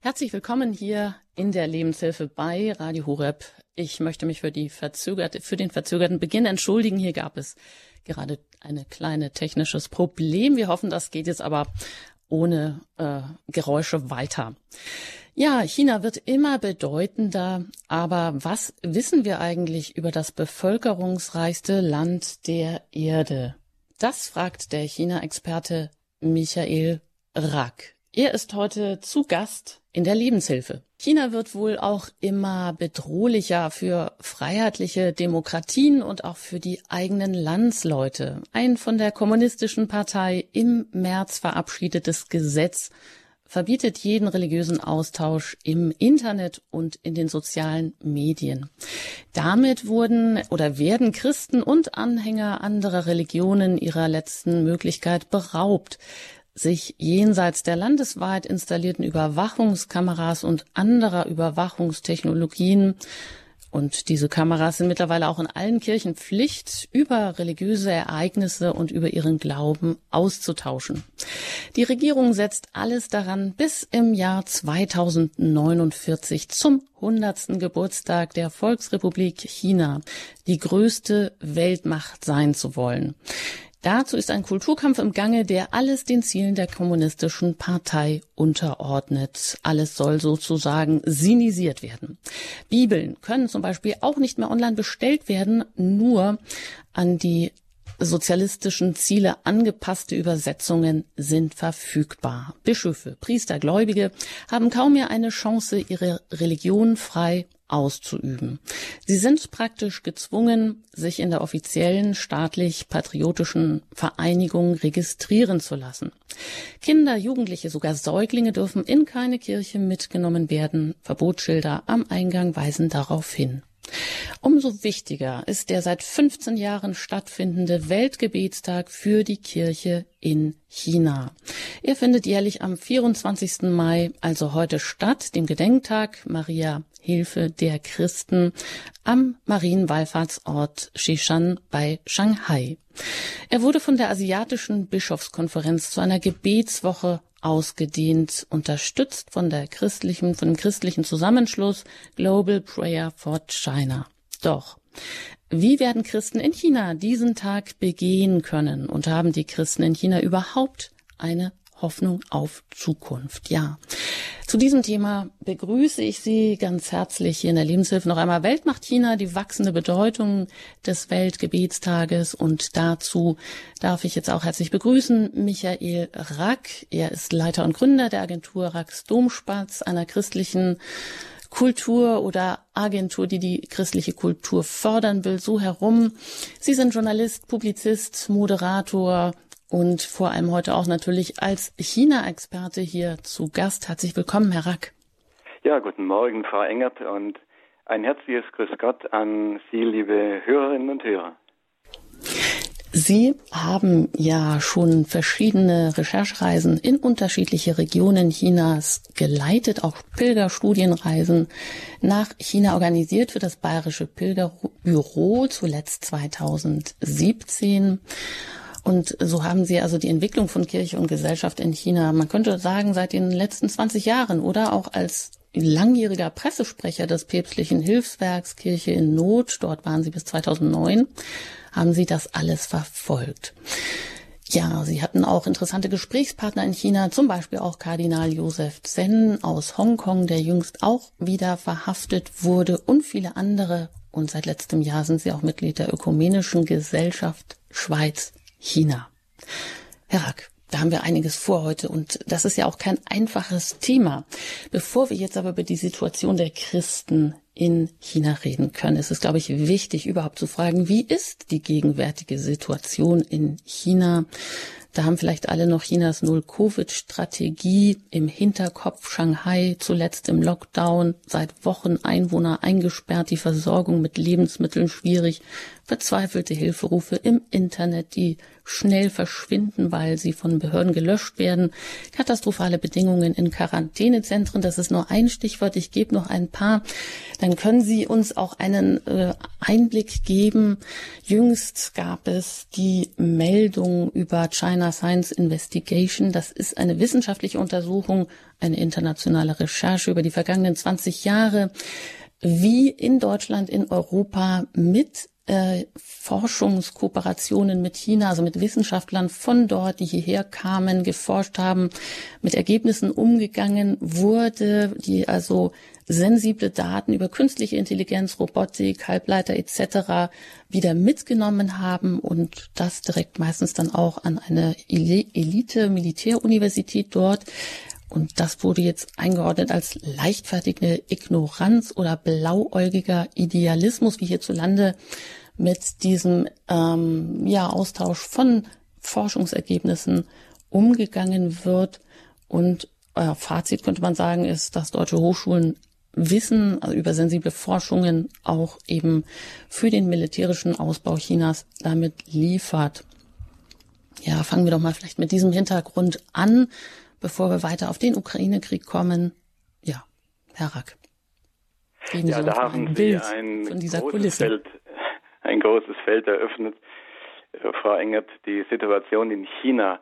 Herzlich willkommen hier in der Lebenshilfe bei Radio Horeb. Ich möchte mich für, die verzögerte, für den verzögerten Beginn entschuldigen. Hier gab es gerade ein kleines technisches Problem. Wir hoffen, das geht jetzt aber ohne äh, Geräusche weiter. Ja, China wird immer bedeutender, aber was wissen wir eigentlich über das bevölkerungsreichste Land der Erde? Das fragt der China-Experte Michael Rack. Er ist heute zu Gast in der Lebenshilfe. China wird wohl auch immer bedrohlicher für freiheitliche Demokratien und auch für die eigenen Landsleute. Ein von der kommunistischen Partei im März verabschiedetes Gesetz verbietet jeden religiösen Austausch im Internet und in den sozialen Medien. Damit wurden oder werden Christen und Anhänger anderer Religionen ihrer letzten Möglichkeit beraubt sich jenseits der landesweit installierten Überwachungskameras und anderer Überwachungstechnologien und diese Kameras sind mittlerweile auch in allen Kirchen Pflicht, über religiöse Ereignisse und über ihren Glauben auszutauschen. Die Regierung setzt alles daran, bis im Jahr 2049 zum 100. Geburtstag der Volksrepublik China die größte Weltmacht sein zu wollen. Dazu ist ein Kulturkampf im Gange, der alles den Zielen der kommunistischen Partei unterordnet. Alles soll sozusagen sinisiert werden. Bibeln können zum Beispiel auch nicht mehr online bestellt werden, nur an die sozialistischen Ziele angepasste Übersetzungen sind verfügbar. Bischöfe, Priester, Gläubige haben kaum mehr eine Chance, ihre Religion frei auszuüben. Sie sind praktisch gezwungen, sich in der offiziellen staatlich-patriotischen Vereinigung registrieren zu lassen. Kinder, Jugendliche, sogar Säuglinge dürfen in keine Kirche mitgenommen werden. Verbotsschilder am Eingang weisen darauf hin. Umso wichtiger ist der seit 15 Jahren stattfindende Weltgebetstag für die Kirche in China. Er findet jährlich am 24. Mai, also heute statt, dem Gedenktag Maria Hilfe der Christen am Marienwallfahrtsort Shishan bei Shanghai. Er wurde von der Asiatischen Bischofskonferenz zu einer Gebetswoche ausgedehnt, unterstützt von der christlichen, von dem christlichen Zusammenschluss Global Prayer for China. Doch wie werden Christen in China diesen Tag begehen können und haben die Christen in China überhaupt eine Hoffnung auf Zukunft. Ja, zu diesem Thema begrüße ich Sie ganz herzlich hier in der Lebenshilfe noch einmal Weltmacht China, die wachsende Bedeutung des Weltgebetstages und dazu darf ich jetzt auch herzlich begrüßen Michael Rack. Er ist Leiter und Gründer der Agentur Racks Domspatz, einer christlichen Kultur oder Agentur, die die christliche Kultur fördern will, so herum. Sie sind Journalist, Publizist, Moderator, und vor allem heute auch natürlich als China-Experte hier zu Gast. Herzlich willkommen, Herr Rack. Ja, guten Morgen, Frau Engert, und ein herzliches Grüß Gott an Sie, liebe Hörerinnen und Hörer. Sie haben ja schon verschiedene Recherchereisen in unterschiedliche Regionen Chinas geleitet, auch Pilgerstudienreisen nach China organisiert für das Bayerische Pilgerbüro, zuletzt 2017. Und so haben Sie also die Entwicklung von Kirche und Gesellschaft in China, man könnte sagen, seit den letzten 20 Jahren oder auch als langjähriger Pressesprecher des päpstlichen Hilfswerks Kirche in Not, dort waren Sie bis 2009, haben Sie das alles verfolgt. Ja, Sie hatten auch interessante Gesprächspartner in China, zum Beispiel auch Kardinal Josef Zen aus Hongkong, der jüngst auch wieder verhaftet wurde und viele andere. Und seit letztem Jahr sind Sie auch Mitglied der Ökumenischen Gesellschaft Schweiz China. Herr Rack, da haben wir einiges vor heute und das ist ja auch kein einfaches Thema. Bevor wir jetzt aber über die Situation der Christen in China reden können, ist es, glaube ich, wichtig, überhaupt zu fragen, wie ist die gegenwärtige Situation in China? Da haben vielleicht alle noch Chinas Null-Covid-Strategie im Hinterkopf. Shanghai zuletzt im Lockdown, seit Wochen Einwohner eingesperrt, die Versorgung mit Lebensmitteln schwierig, verzweifelte Hilferufe im Internet, die schnell verschwinden, weil sie von Behörden gelöscht werden. Katastrophale Bedingungen in Quarantänezentren, das ist nur ein Stichwort. Ich gebe noch ein paar. Dann können Sie uns auch einen äh, Einblick geben. Jüngst gab es die Meldung über China Science Investigation. Das ist eine wissenschaftliche Untersuchung, eine internationale Recherche über die vergangenen 20 Jahre wie in Deutschland, in Europa mit äh, Forschungskooperationen mit China, also mit Wissenschaftlern von dort, die hierher kamen, geforscht haben, mit Ergebnissen umgegangen wurde, die also sensible Daten über künstliche Intelligenz, Robotik, Halbleiter etc. wieder mitgenommen haben und das direkt meistens dann auch an eine Elite-Militäruniversität dort. Und das wurde jetzt eingeordnet als leichtfertige Ignoranz oder blauäugiger Idealismus, wie hierzulande mit diesem ähm, ja, Austausch von Forschungsergebnissen umgegangen wird. Und äh, Fazit könnte man sagen, ist, dass deutsche Hochschulen Wissen also über sensible Forschungen auch eben für den militärischen Ausbau Chinas damit liefert. Ja, fangen wir doch mal vielleicht mit diesem Hintergrund an, bevor wir weiter auf den Ukraine-Krieg kommen. Ja, Herr Rack. Ja, da haben Sie ein von dieser großes. Feld ein großes Feld eröffnet. Äh, Frau Engert, die Situation in China.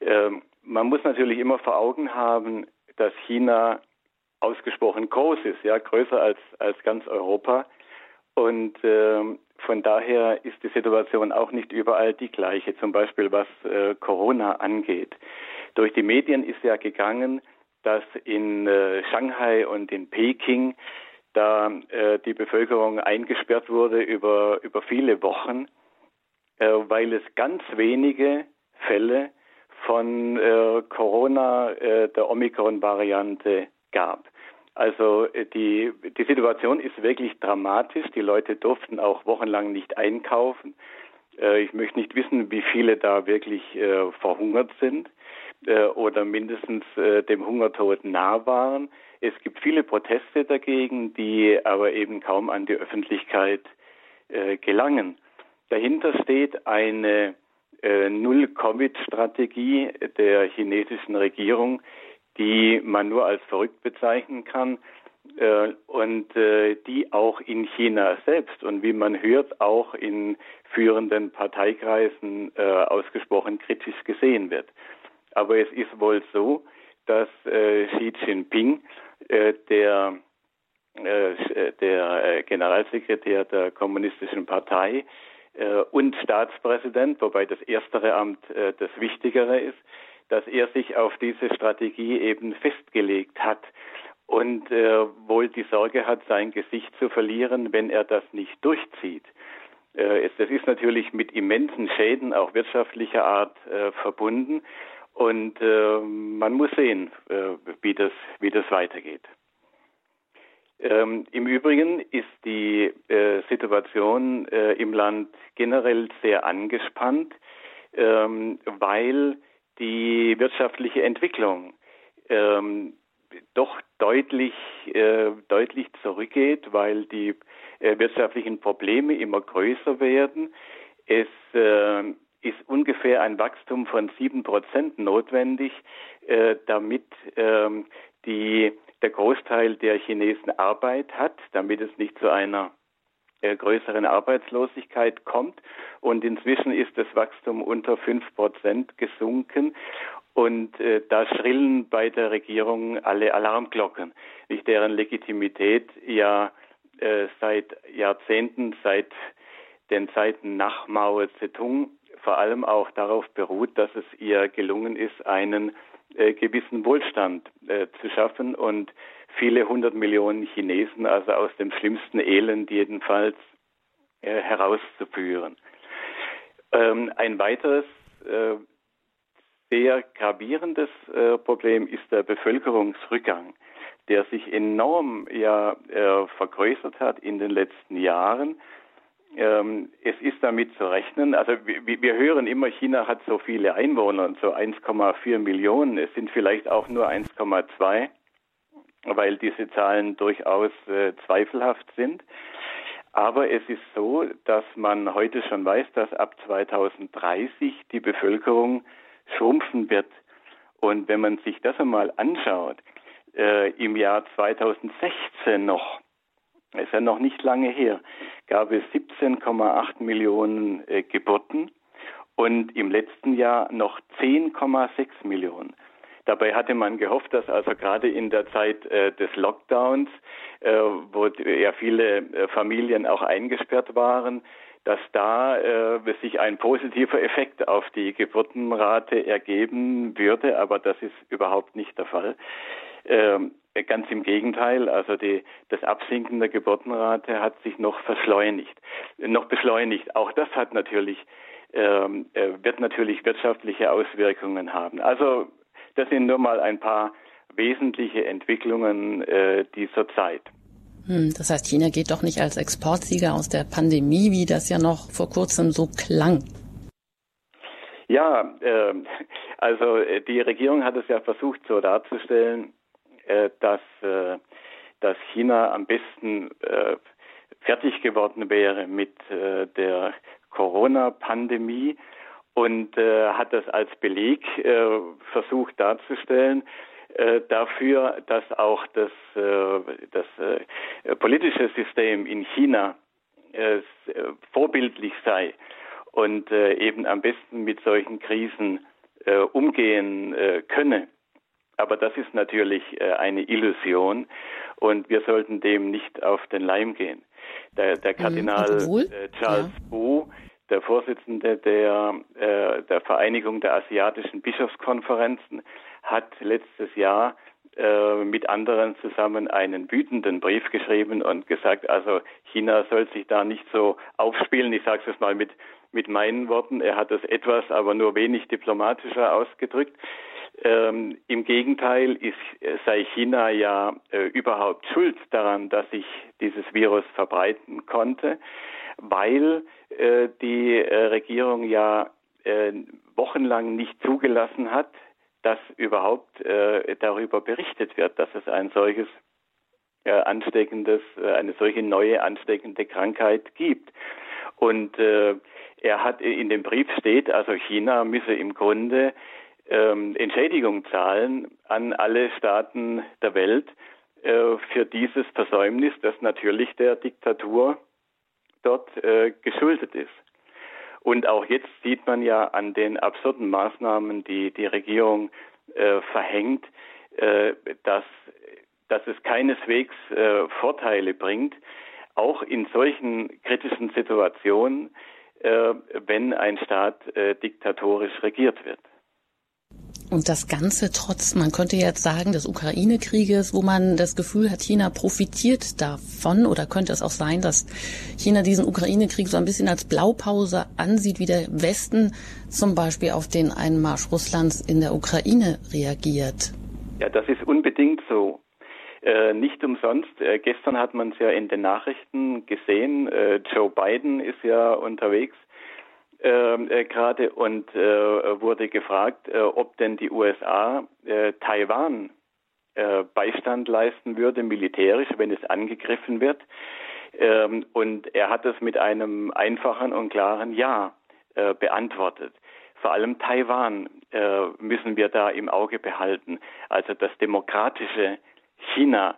Ähm, man muss natürlich immer vor Augen haben, dass China ausgesprochen groß ist, ja, größer als, als ganz Europa. Und äh, von daher ist die Situation auch nicht überall die gleiche, zum Beispiel was äh, Corona angeht. Durch die Medien ist ja gegangen, dass in äh, Shanghai und in Peking da äh, die Bevölkerung eingesperrt wurde über, über viele Wochen, äh, weil es ganz wenige Fälle von äh, Corona, der Omikron-Variante gab. Also äh, die, die Situation ist wirklich dramatisch. Die Leute durften auch wochenlang nicht einkaufen. Äh, ich möchte nicht wissen, wie viele da wirklich verhungert sind oder mindestens dem Hungertod nah waren. Es gibt viele Proteste dagegen, die aber eben kaum an die Öffentlichkeit äh, gelangen. Dahinter steht eine äh, Null-Covid-Strategie der chinesischen Regierung, die man nur als verrückt bezeichnen kann äh, und äh, die auch in China selbst und wie man hört auch in führenden Parteikreisen äh, ausgesprochen kritisch gesehen wird. Aber es ist wohl so, dass äh, Xi Jinping äh, der, äh, der Generalsekretär der Kommunistischen Partei und Staatspräsident, wobei das erstere Amt das wichtigere ist, dass er sich auf diese Strategie eben festgelegt hat und äh, wohl die Sorge hat, sein Gesicht zu verlieren, wenn er das nicht durchzieht. Äh, es, das ist natürlich mit immensen Schäden auch wirtschaftlicher Art äh, verbunden. Und äh, man muss sehen, äh, wie, das, wie das weitergeht. Ähm, Im Übrigen ist die äh, Situation äh, im Land generell sehr angespannt, ähm, weil die wirtschaftliche Entwicklung ähm, doch deutlich, äh, deutlich zurückgeht, weil die äh, wirtschaftlichen Probleme immer größer werden. Es ist ungefähr ein Wachstum von sieben Prozent notwendig, äh, damit ähm, die, der Großteil der Chinesen Arbeit hat, damit es nicht zu einer äh, größeren Arbeitslosigkeit kommt. Und inzwischen ist das Wachstum unter fünf Prozent gesunken. Und äh, da schrillen bei der Regierung alle Alarmglocken, nicht deren Legitimität ja äh, seit Jahrzehnten, seit den Zeiten nach Mao Zedong vor allem auch darauf beruht, dass es ihr gelungen ist, einen äh, gewissen Wohlstand äh, zu schaffen und viele hundert Millionen Chinesen also aus dem schlimmsten Elend jedenfalls äh, herauszuführen. Ähm, ein weiteres äh, sehr gravierendes äh, Problem ist der Bevölkerungsrückgang, der sich enorm ja äh, vergrößert hat in den letzten Jahren ähm, es ist damit zu rechnen, also wir, wir, hören immer, China hat so viele Einwohner so 1,4 Millionen. Es sind vielleicht auch nur 1,2, weil diese Zahlen durchaus äh, zweifelhaft sind. Aber es ist so, dass man heute schon weiß, dass ab 2030 die Bevölkerung schrumpfen wird. Und wenn man sich das einmal anschaut, äh, im Jahr 2016 noch, ist ja noch nicht lange her, gab es 17,8 Millionen äh, Geburten und im letzten Jahr noch 10,6 Millionen. Dabei hatte man gehofft, dass also gerade in der Zeit äh, des Lockdowns, äh, wo ja viele äh, Familien auch eingesperrt waren, dass da äh, sich ein positiver Effekt auf die Geburtenrate ergeben würde, aber das ist überhaupt nicht der Fall. Ähm, ganz im Gegenteil, also die, das Absinken der Geburtenrate hat sich noch verschleunigt, noch beschleunigt. Auch das hat natürlich ähm, äh, wird natürlich wirtschaftliche Auswirkungen haben. Also das sind nur mal ein paar wesentliche Entwicklungen äh, dieser Zeit. Hm, das heißt, China geht doch nicht als Exportsieger aus der Pandemie, wie das ja noch vor kurzem so klang. Ja, äh, also äh, die Regierung hat es ja versucht so darzustellen, äh, dass, äh, dass China am besten äh, fertig geworden wäre mit äh, der Corona-Pandemie und äh, hat das als Beleg äh, versucht darzustellen äh, dafür, dass auch das, äh, das äh, politische System in China äh, vorbildlich sei und eben am besten mit solchen Krisen umgehen könne. Aber das ist natürlich eine Illusion und wir sollten dem nicht auf den Leim gehen. Der, der mhm. Kardinal äh, Charles ja. Wu der Vorsitzende der, äh, der Vereinigung der asiatischen Bischofskonferenzen, hat letztes Jahr äh, mit anderen zusammen einen wütenden Brief geschrieben und gesagt, also China soll sich da nicht so aufspielen. Ich sage es mal mit, mit meinen Worten. Er hat das etwas, aber nur wenig diplomatischer ausgedrückt. Ähm, Im Gegenteil ist, sei China ja äh, überhaupt schuld daran, dass sich dieses Virus verbreiten konnte weil äh, die äh, Regierung ja äh, wochenlang nicht zugelassen hat, dass überhaupt äh, darüber berichtet wird, dass es ein solches äh, ansteckendes, äh, eine solche neue ansteckende Krankheit gibt. Und äh, er hat in dem Brief steht, also China müsse im Grunde ähm, Entschädigung zahlen an alle Staaten der Welt äh, für dieses Versäumnis, das natürlich der Diktatur dort äh, geschuldet ist. Und auch jetzt sieht man ja an den absurden Maßnahmen, die die Regierung äh, verhängt, äh, dass, dass es keineswegs äh, Vorteile bringt, auch in solchen kritischen Situationen, äh, wenn ein Staat äh, diktatorisch regiert wird. Und das Ganze trotz, man könnte jetzt sagen, des Ukraine-Krieges, wo man das Gefühl hat, China profitiert davon oder könnte es auch sein, dass China diesen Ukraine-Krieg so ein bisschen als Blaupause ansieht, wie der Westen zum Beispiel auf den Einmarsch Russlands in der Ukraine reagiert? Ja, das ist unbedingt so. Äh, nicht umsonst. Äh, gestern hat man es ja in den Nachrichten gesehen. Äh, Joe Biden ist ja unterwegs äh, gerade und äh, wurde gefragt, äh, ob denn die USA äh, Taiwan äh, Beistand leisten würde, militärisch, wenn es angegriffen wird. Ähm, und er hat es mit einem einfachen und klaren Ja äh, beantwortet. Vor allem Taiwan müssen wir da im Auge behalten. Also das demokratische China,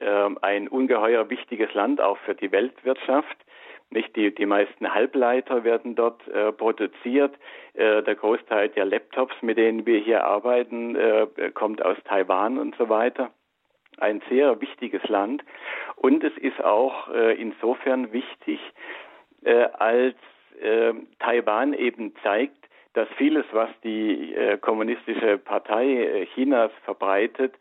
ähm, ein ungeheuer wichtiges Land auch für die Weltwirtschaft nicht die, die meisten Halbleiter werden dort äh, produziert. Äh, der Großteil der Laptops, mit denen wir hier arbeiten, äh, kommt aus Taiwan und so weiter. Ein sehr wichtiges Land. Und es ist auch äh, insofern wichtig, äh, als äh, Taiwan eben zeigt, dass vieles, was die kommunistische Partei Chinas verbreitet,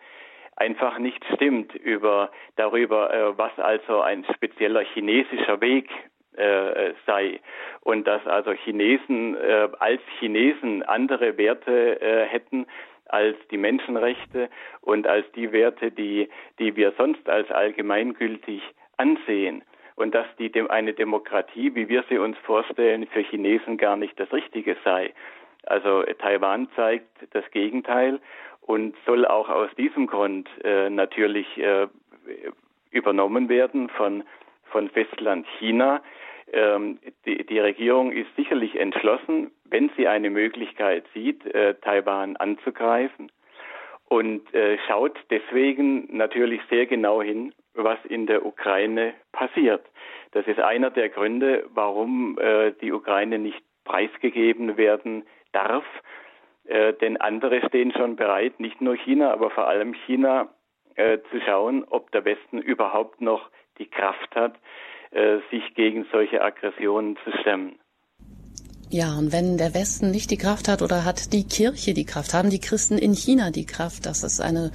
einfach nicht stimmt über darüber, was also ein spezieller chinesischer Weg äh, sei und dass also Chinesen äh, als Chinesen andere Werte äh, hätten als die Menschenrechte und als die Werte, die, die wir sonst als allgemeingültig ansehen. Und dass die, eine Demokratie, wie wir sie uns vorstellen, für Chinesen gar nicht das Richtige sei. Also Taiwan zeigt das Gegenteil und soll auch aus diesem Grund äh, natürlich äh, übernommen werden von von Festland China. Ähm, die, die, Regierung ist sicherlich entschlossen, wenn sie eine Möglichkeit sieht, äh, Taiwan anzugreifen und äh, schaut deswegen natürlich sehr genau hin, was in der Ukraine passiert. Das ist einer der Gründe, warum äh, die Ukraine nicht preisgegeben werden darf. Äh, denn andere stehen schon bereit, nicht nur China, aber vor allem China, äh, zu schauen, ob der Westen überhaupt noch die Kraft hat, sich gegen solche Aggressionen zu stemmen. Ja, und wenn der Westen nicht die Kraft hat oder hat die Kirche die Kraft, haben die Christen in China die Kraft? Das ist eine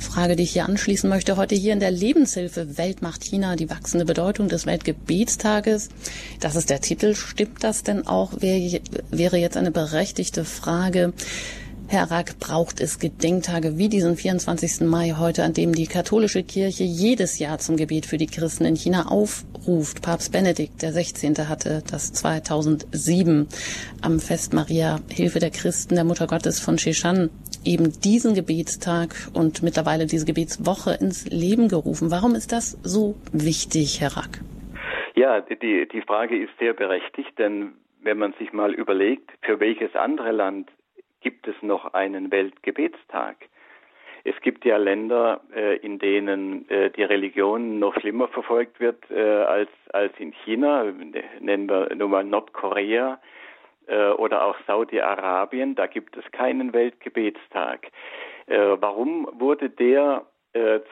Frage, die ich hier anschließen möchte. Heute hier in der Lebenshilfe Weltmacht China die wachsende Bedeutung des Weltgebetstages. Das ist der Titel. Stimmt das denn auch? Wäre jetzt eine berechtigte Frage. Herr Rack, braucht es Gedenktage wie diesen 24. Mai heute, an dem die katholische Kirche jedes Jahr zum Gebet für die Christen in China aufruft. Papst Benedikt der 16. hatte das 2007 am Fest Maria Hilfe der Christen der Mutter Gottes von Sheshan eben diesen Gebetstag und mittlerweile diese Gebetswoche ins Leben gerufen. Warum ist das so wichtig, Herr Rack? Ja, die, die Frage ist sehr berechtigt, denn wenn man sich mal überlegt, für welches andere Land gibt es noch einen Weltgebetstag. Es gibt ja Länder, äh, in denen äh, die Religion noch schlimmer verfolgt wird äh, als, als in China. Nennen wir nur mal Nordkorea oder auch Saudi-Arabien. Da gibt es keinen Weltgebetstag. Warum wurde der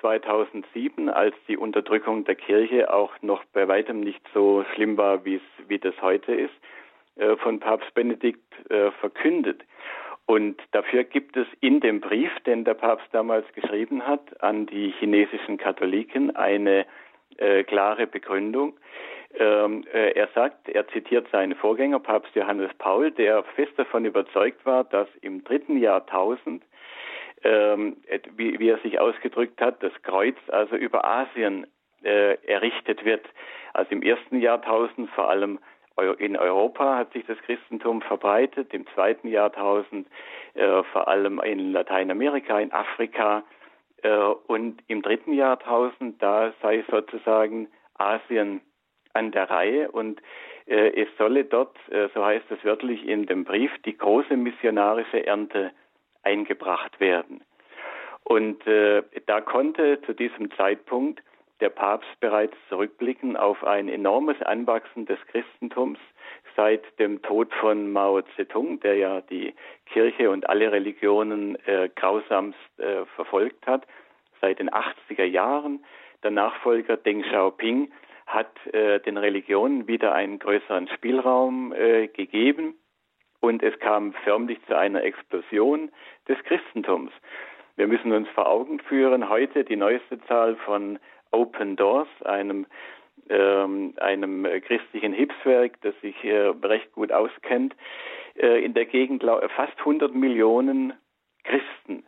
2007, äh, als die Unterdrückung der Kirche auch noch bei weitem nicht so schlimm war, wie es das heute ist, von Papst Benedikt verkündet? Und dafür gibt es in dem Brief, den der Papst damals geschrieben hat an die chinesischen Katholiken, eine äh, klare Begründung. Ähm, äh, er sagt, er zitiert seinen Vorgänger, Papst Johannes Paul, der fest davon überzeugt war, dass im dritten Jahrtausend, ähm, wie, wie, er sich ausgedrückt hat, das Kreuz also über Asien äh, errichtet wird. Also im ersten Jahrtausend vor allem in Europa hat sich das Christentum verbreitet, im zweiten Jahrtausend äh, vor allem in Lateinamerika, in Afrika äh, und im dritten Jahrtausend, da sei sozusagen Asien an der Reihe und äh, es solle dort, äh, so heißt es wörtlich in dem Brief, die große missionarische Ernte eingebracht werden. Und äh, da konnte zu diesem Zeitpunkt der Papst bereits zurückblicken auf ein enormes Anwachsen des Christentums seit dem Tod von Mao Zedong, der ja die Kirche und alle Religionen äh, grausamst äh, verfolgt hat, seit den 80er Jahren. Der Nachfolger Deng Xiaoping hat äh, den Religionen wieder einen größeren Spielraum äh, gegeben und es kam förmlich zu einer Explosion des Christentums. Wir müssen uns vor Augen führen, heute die neueste Zahl von Open Doors, einem ähm, einem christlichen Hilfswerk, das sich recht gut auskennt, äh, in der Gegend fast 100 Millionen Christen.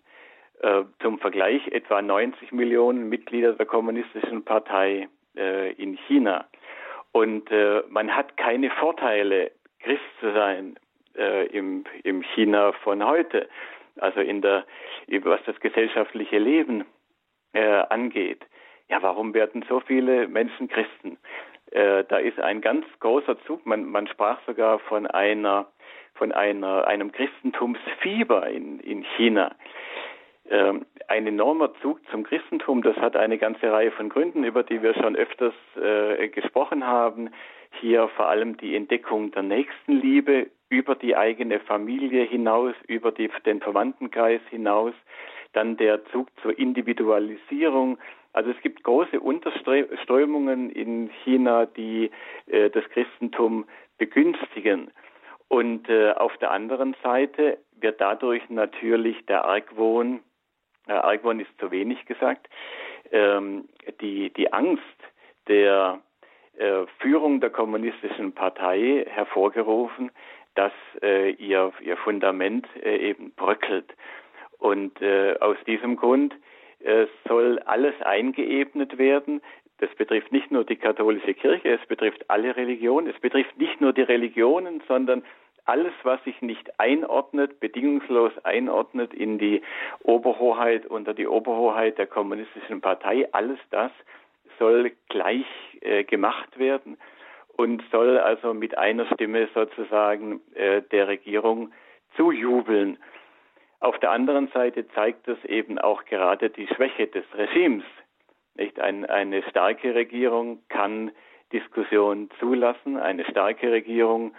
Äh, zum Vergleich etwa 90 Millionen Mitglieder der Kommunistischen Partei äh, in China. Und man hat keine Vorteile, Christ zu sein im, im China von heute, also in der, was das gesellschaftliche Leben angeht ja, warum werden so viele Menschen Christen? Äh, da ist ein ganz großer Zug. Man, man sprach sogar von einer, von einer, einem Christentumsfieber in, in China. Ähm, ein enormer Zug zum Christentum, das hat eine ganze Reihe von Gründen, über die wir schon öfters äh, gesprochen haben. Hier vor allem die Entdeckung der Nächstenliebe über die eigene Familie hinaus, über die, den Verwandtenkreis hinaus, dann der Zug zur Individualisierung, also es gibt große Unterströmungen in China, die äh, das Christentum begünstigen. Und äh, auf der anderen Seite wird dadurch natürlich der Argwohn, äh, Argwohn ist zu wenig gesagt, ähm, die, die Angst der äh, Führung der kommunistischen Partei hervorgerufen, dass äh, ihr, ihr Fundament äh, eben bröckelt. Und äh, aus diesem Grund soll alles eingeebnet werden. Das betrifft nicht nur die katholische Kirche, es betrifft alle Religionen, es betrifft nicht nur die Religionen, sondern alles, was sich nicht einordnet, bedingungslos einordnet in die Oberhoheit, unter die Oberhoheit der kommunistischen Partei, alles das soll gleich äh, gemacht werden und soll also mit einer Stimme sozusagen äh, der Regierung zujubeln. Auf der anderen Seite zeigt das eben auch gerade die Schwäche des Regimes. Nicht? Ein, eine starke Regierung kann Diskussion zulassen, eine starke Regierung,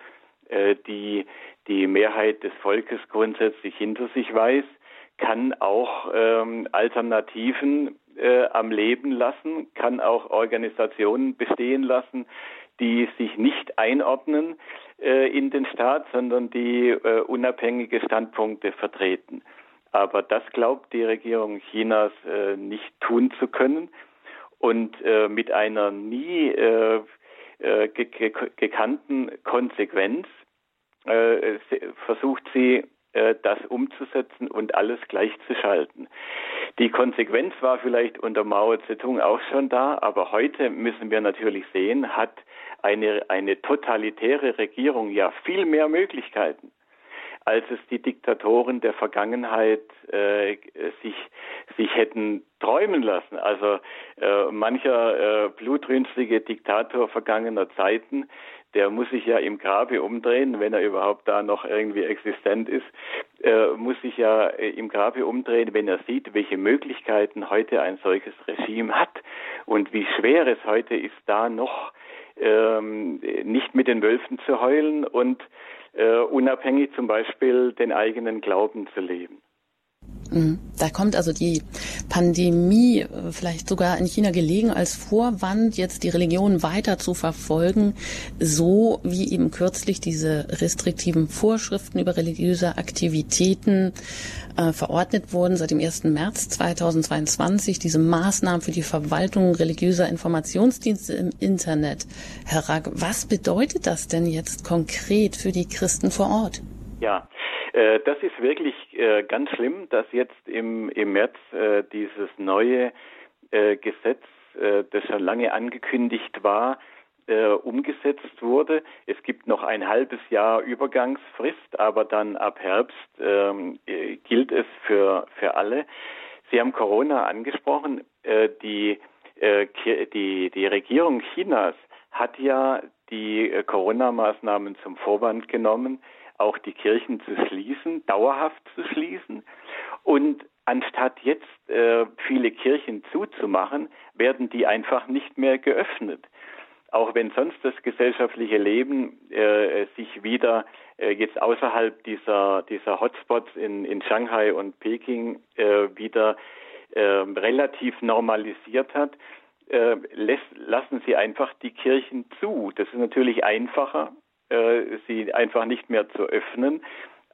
äh, die die Mehrheit des Volkes grundsätzlich hinter sich weiß, kann auch ähm, Alternativen äh, am Leben lassen, kann auch Organisationen bestehen lassen, die sich nicht einordnen äh, in den Staat, sondern die äh, unabhängige Standpunkte vertreten. Aber das glaubt die Regierung Chinas äh, nicht tun zu können. Und äh, mit einer nie äh, äh, gekannten Konsequenz versucht sie das umzusetzen und alles gleichzuschalten. Die Konsequenz war vielleicht unter Mao Zedong auch schon da, aber heute müssen wir natürlich sehen, hat eine, eine totalitäre Regierung ja viel mehr Möglichkeiten, als es die Diktatoren der Vergangenheit äh, sich, sich hätten träumen lassen. Also äh, mancher äh, blutrünstige Diktator vergangener Zeiten, der muss sich ja im Grabe umdrehen, wenn er überhaupt da noch irgendwie existent ist, äh, muss sich ja äh, im Grabe umdrehen, wenn er sieht, welche Möglichkeiten heute ein solches Regime hat und wie schwer es heute ist, da noch ähm, nicht mit den Wölfen zu heulen und äh, unabhängig zum Beispiel den eigenen Glauben zu leben. Da kommt also die Pandemie äh, vielleicht sogar in China gelegen als Vorwand, jetzt die Religion weiter zu verfolgen, so wie eben kürzlich diese restriktiven Vorschriften über religiöse Aktivitäten äh, verordnet wurden seit dem 1. März 2022, diese Maßnahmen für die Verwaltung religiöser Informationsdienste im Internet. Herr Rack, was bedeutet das denn jetzt konkret für die Christen vor Ort? Ja, äh, das ist wirklich äh, ganz schlimm, dass jetzt im, im März äh, dieses neue Gesetz, das schon lange angekündigt war, umgesetzt wurde. Es gibt noch ein halbes Jahr Übergangsfrist, aber dann ab Herbst ähm, gilt es für, für alle. Sie haben Corona angesprochen. die, die, die Regierung Chinas hat ja die Corona-Maßnahmen zum Vorwand genommen, auch die Kirchen zu schließen, dauerhaft zu schließen. Und anstatt jetzt äh, viele Kirchen zuzumachen, werden die einfach nicht mehr geöffnet. Auch wenn sonst das gesellschaftliche Leben äh, sich wieder äh, jetzt außerhalb dieser, dieser Hotspots in, in Shanghai und Peking äh, wieder äh, relativ normalisiert hat, äh, lässt, lassen sie einfach die Kirchen zu. Das ist natürlich einfacher, äh, sie einfach nicht mehr zu öffnen,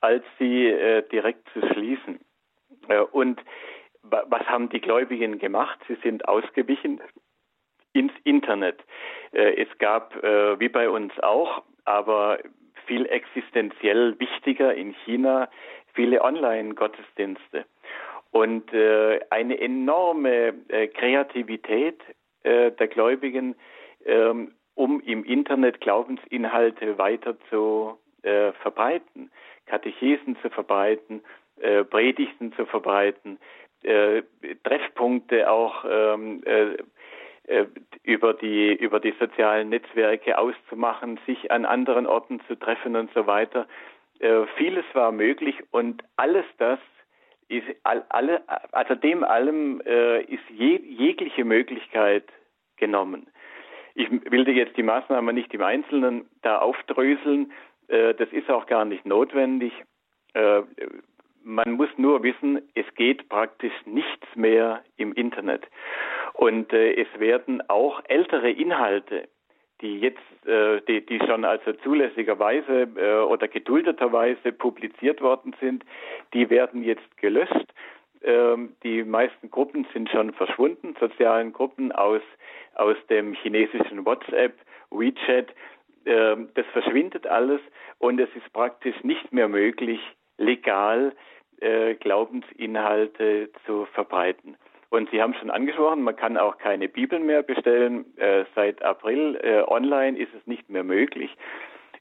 als sie äh, direkt zu schließen. Äh, und was haben die Gläubigen gemacht? Sie sind ausgewichen ins Internet. Äh, es gab, äh, wie bei uns auch, aber viel existenziell wichtiger in China, viele Online-Gottesdienste. Und äh, eine enorme Kreativität der Gläubigen, ähm, um im Internet Glaubensinhalte weiter zu äh, verbreiten, Katechesen zu verbreiten, äh, Predigten zu verbreiten, äh, Treffpunkte auch ähm, äh, äh, über die über die sozialen Netzwerke auszumachen, sich an anderen Orten zu treffen und so weiter. Äh, vieles war möglich und alles das ist alle also dem allem ist je, jegliche Möglichkeit genommen. Ich will dir jetzt die Maßnahmen nicht im Einzelnen da aufdröseln. Äh, das ist auch gar nicht notwendig. Äh, man muss nur wissen, es geht praktisch nichts mehr im Internet. Und äh, es werden auch ältere Inhalte, die jetzt, die, die schon also zulässigerweise oder geduldeterweise publiziert worden sind, die werden jetzt gelöscht. Ähm, die meisten Gruppen sind schon verschwunden, sozialen Gruppen aus aus dem chinesischen WhatsApp, WeChat. Ähm, das verschwindet alles und es ist praktisch nicht mehr möglich, legal äh, Glaubensinhalte zu verbreiten. Und Sie haben schon angesprochen, man kann auch keine Bibeln mehr bestellen. Äh, seit April äh, online ist es nicht mehr möglich.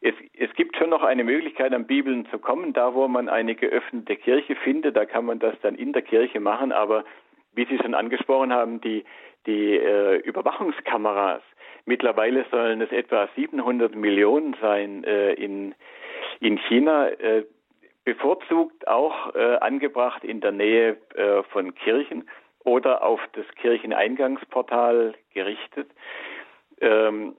Es, es, gibt schon noch eine Möglichkeit, an Bibeln zu kommen. Da, wo man eine geöffnete Kirche findet, da kann man das dann in der Kirche machen. Aber wie Sie schon angesprochen haben, die die äh, Überwachungskameras. Mittlerweile sollen es etwa 700 Millionen sein äh, in, in China, äh, bevorzugt auch äh, angebracht in der Nähe äh, von Kirchen oder auf das Kircheneingangsportal gerichtet. Ähm,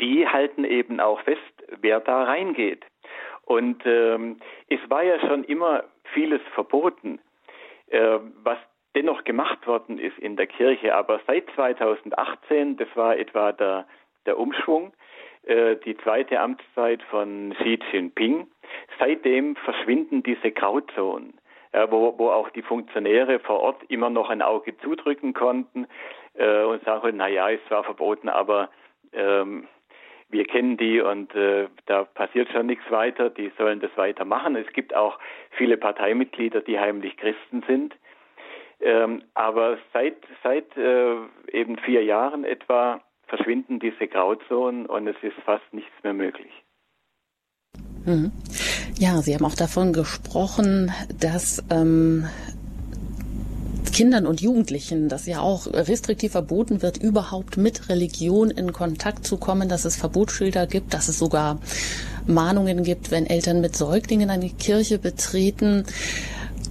die halten eben auch fest, wer da reingeht. Und ähm, es war ja schon immer vieles verboten, äh, was dennoch gemacht worden ist in der Kirche. Aber seit 2018, das war etwa der, der Umschwung, äh, die zweite Amtszeit von Xi Jinping, seitdem verschwinden diese Grauzonen. Ja, wo, wo auch die Funktionäre vor Ort immer noch ein Auge zudrücken konnten äh, und sagen, na ja, ist zwar verboten, aber ähm, wir kennen die und äh, da passiert schon nichts weiter, die sollen das weitermachen. Es gibt auch viele Parteimitglieder, die heimlich Christen sind. Ähm, aber seit, seit äh, eben vier Jahren etwa verschwinden diese Grauzonen und es ist fast nichts mehr möglich. Mhm. Ja, Sie haben auch davon gesprochen, dass ähm, Kindern und Jugendlichen, das ja auch restriktiv verboten wird, überhaupt mit Religion in Kontakt zu kommen, dass es Verbotsschilder gibt, dass es sogar Mahnungen gibt, wenn Eltern mit Säuglingen eine Kirche betreten.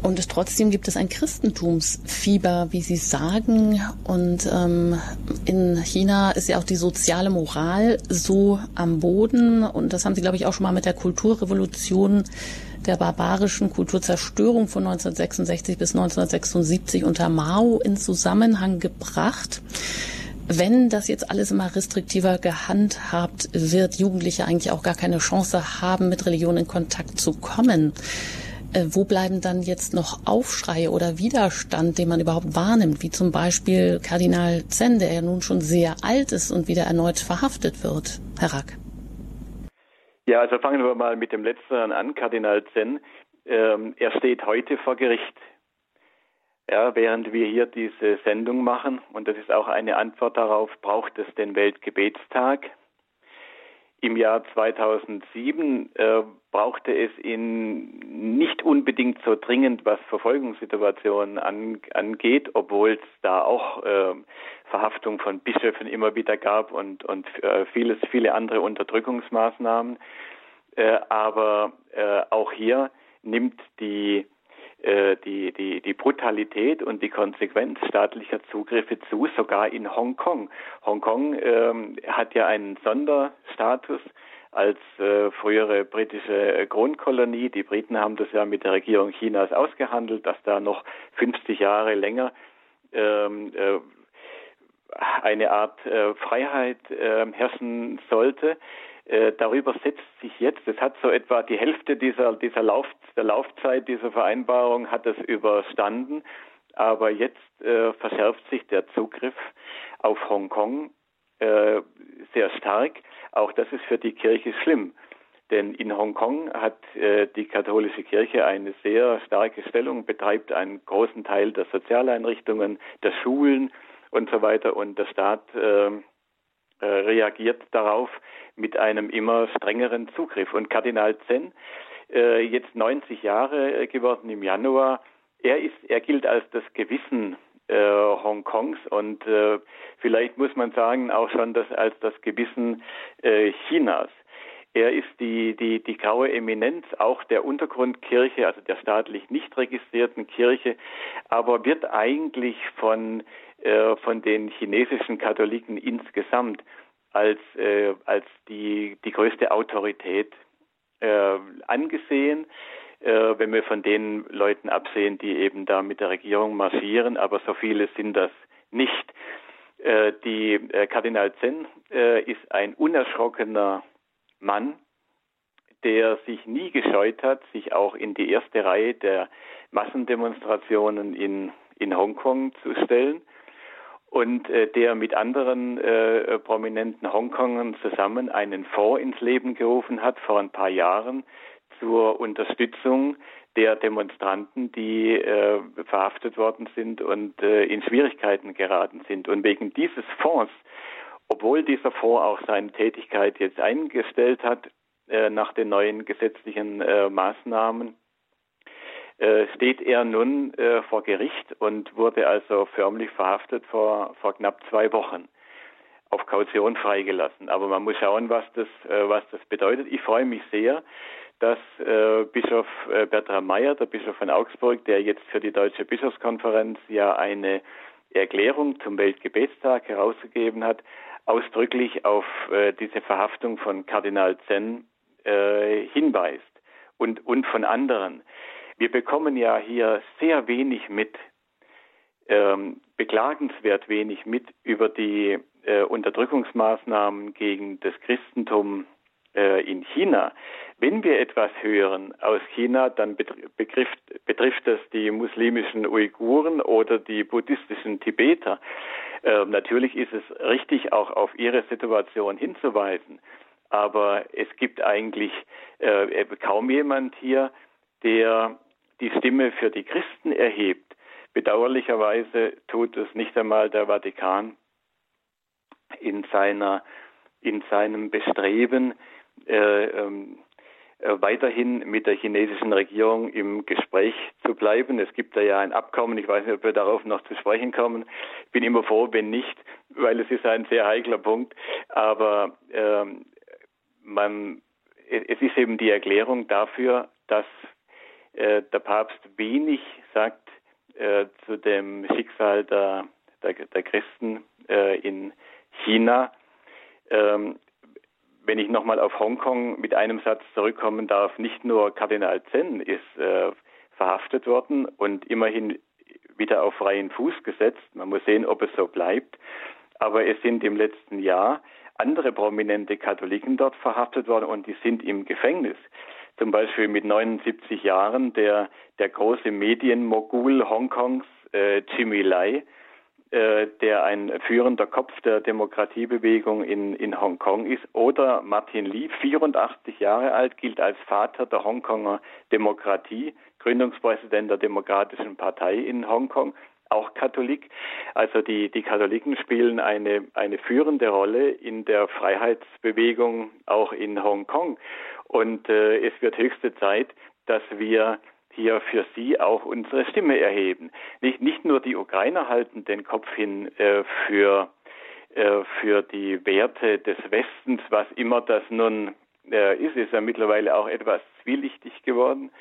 Und trotzdem gibt es ein Christentumsfieber, wie Sie sagen. Und ähm, in China ist ja auch die soziale Moral so am Boden. Und das haben Sie, glaube ich, auch schon mal mit der Kulturrevolution der barbarischen Kulturzerstörung von 1966 bis 1976 unter Mao in Zusammenhang gebracht. Wenn das jetzt alles immer restriktiver gehandhabt wird, Jugendliche eigentlich auch gar keine Chance haben, mit Religion in Kontakt zu kommen. Äh, wo bleiben dann jetzt noch Aufschreie oder Widerstand, den man überhaupt wahrnimmt, wie zum Beispiel Kardinal Zen, der ja nun schon sehr alt ist und wieder erneut verhaftet wird, Herr Rack? Ja, also fangen wir mal mit dem Letzteren an, Kardinal Zen. Ähm, er steht heute vor Gericht. Ja, während wir hier diese Sendung machen, und das ist auch eine Antwort darauf, braucht es den Weltgebetstag. Im Jahr 2007 äh, brauchte es ihn nicht unbedingt so dringend, was Verfolgungssituationen an, angeht, obwohl es da auch äh, Verhaftung von Bischöfen immer wieder gab und, und äh, vieles, viele andere Unterdrückungsmaßnahmen. Äh, aber äh, auch hier nimmt die, die, die, die Brutalität und die Konsequenz staatlicher Zugriffe zu, sogar in Hongkong. Hongkong ähm, hat ja einen Sonderstatus als äh, frühere britische Kronkolonie. Die Briten haben das ja mit der Regierung Chinas ausgehandelt, dass da noch 50 Jahre länger ähm, äh, eine Art äh, Freiheit äh, herrschen sollte. Äh, darüber setzt sich jetzt, es hat so etwa die Hälfte dieser, dieser Lauf, der Laufzeit dieser Vereinbarung hat es überstanden, aber jetzt äh, verschärft sich der Zugriff auf Hongkong äh, sehr stark. Auch das ist für die Kirche schlimm. Denn in Hongkong hat äh, die katholische Kirche eine sehr starke Stellung, betreibt einen großen Teil der Sozialeinrichtungen, der Schulen, und so weiter. Und der Staat äh, äh, reagiert darauf mit einem immer strengeren Zugriff. Und Kardinal Zen, äh, jetzt 90 Jahre geworden im Januar, er ist, er gilt als das Gewissen äh, Hongkongs und äh, vielleicht muss man sagen auch schon das als das Gewissen äh, Chinas. Er ist die, die, die graue Eminenz auch der Untergrundkirche, also der staatlich nicht registrierten Kirche, aber wird eigentlich von äh, von den chinesischen Katholiken insgesamt als, äh, als die, die größte Autorität äh, angesehen, äh, wenn wir von den Leuten absehen, die eben da mit der Regierung marschieren, aber so viele sind das nicht. Äh, die Kardinal Zen ist ein unerschrockener Mann, der sich nie gescheut hat, sich auch in die erste Reihe der Massendemonstrationen in, in Hongkong zu stellen und äh, der mit anderen äh, prominenten Hongkongern zusammen einen Fonds ins Leben gerufen hat vor ein paar Jahren zur Unterstützung der Demonstranten, die äh, verhaftet worden sind und äh, in Schwierigkeiten geraten sind. Und wegen dieses Fonds, obwohl dieser Fonds auch seine Tätigkeit jetzt eingestellt hat äh, nach den neuen gesetzlichen äh, Maßnahmen, steht er nun äh, vor Gericht und wurde also förmlich verhaftet vor, vor knapp zwei Wochen auf Kaution freigelassen. Aber man muss schauen, was das, äh, was das bedeutet. Ich freue mich sehr, dass äh, Bischof äh, Bertram Meyer, der Bischof von Augsburg, der jetzt für die Deutsche Bischofskonferenz ja eine Erklärung zum Weltgebetstag herausgegeben hat, ausdrücklich auf äh, diese Verhaftung von Kardinal Zen äh, hinweist und, und von anderen. Wir bekommen ja hier sehr wenig mit, ähm, beklagenswert wenig mit über die äh, Unterdrückungsmaßnahmen gegen das Christentum äh, in China. Wenn wir etwas hören aus China, dann betrifft, betrifft das die muslimischen Uiguren oder die buddhistischen Tibeter. Äh, natürlich ist es richtig, auch auf ihre Situation hinzuweisen. Aber es gibt eigentlich äh, kaum jemand hier, der die Stimme für die Christen erhebt. Bedauerlicherweise tut es nicht einmal der Vatikan in seiner in seinem Bestreben, äh, ähm, äh, weiterhin mit der chinesischen Regierung im Gespräch zu bleiben. Es gibt da ja ein Abkommen, ich weiß nicht, ob wir darauf noch zu sprechen kommen. Ich bin immer froh, wenn nicht, weil es ist ein sehr heikler Punkt. Aber ähm, man, es ist eben die Erklärung dafür, dass äh, der Papst wenig sagt äh, zu dem Schicksal der, der, der Christen äh, in China. Ähm, wenn ich nochmal auf Hongkong mit einem Satz zurückkommen darf, nicht nur Kardinal Zen ist äh, verhaftet worden und immerhin wieder auf freien Fuß gesetzt. Man muss sehen, ob es so bleibt. Aber es sind im letzten Jahr andere prominente Katholiken dort verhaftet worden und die sind im Gefängnis. Zum Beispiel mit 79 Jahren der, der große Medienmogul Hongkongs, äh, Jimmy Lai, äh, der ein führender Kopf der Demokratiebewegung in, in Hongkong ist, oder Martin Lee, 84 Jahre alt, gilt als Vater der Hongkonger Demokratie, Gründungspräsident der Demokratischen Partei in Hongkong, auch Katholik. Also die, die Katholiken spielen eine, eine führende Rolle in der Freiheitsbewegung auch in Hongkong. Und äh, es wird höchste Zeit, dass wir hier für sie auch unsere Stimme erheben. Nicht, nicht nur die Ukrainer halten den Kopf hin äh, für, äh, für die Werte des Westens, was immer das nun äh, ist, ist ja mittlerweile auch etwas zwielichtig geworden.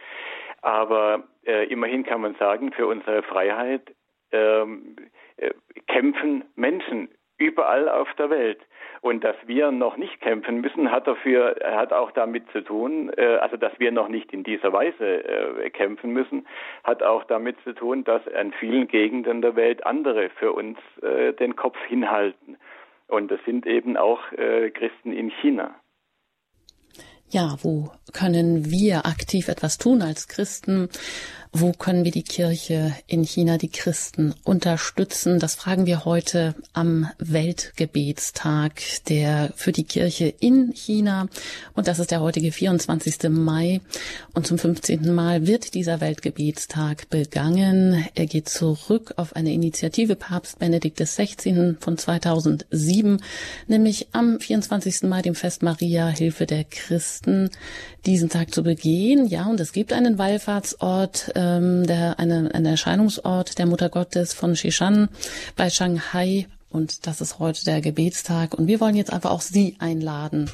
Aber äh, immerhin kann man sagen, für unsere Freiheit ähm, äh, kämpfen Menschen überall auf der Welt. Und dass wir noch nicht kämpfen müssen, hat dafür, hat auch damit zu tun, äh, also dass wir noch nicht in dieser Weise äh, kämpfen müssen, hat auch damit zu tun, dass an vielen Gegenden der Welt andere für uns äh, den Kopf hinhalten. Und das sind eben auch äh, Christen in China. Ja, wo können wir aktiv etwas tun als Christen? Wo können wir die Kirche in China, die Christen unterstützen? Das fragen wir heute am Weltgebetstag der für die Kirche in China. Und das ist der heutige 24. Mai. Und zum 15. Mal wird dieser Weltgebetstag begangen. Er geht zurück auf eine Initiative Papst Benedikt XVI. von 2007, nämlich am 24. Mai, dem Fest Maria, Hilfe der Christen, diesen Tag zu begehen. Ja, und es gibt einen Wallfahrtsort, ähm, der, eine, ein Erscheinungsort der Mutter Gottes von Shishan bei Shanghai. Und das ist heute der Gebetstag. Und wir wollen jetzt einfach auch Sie einladen.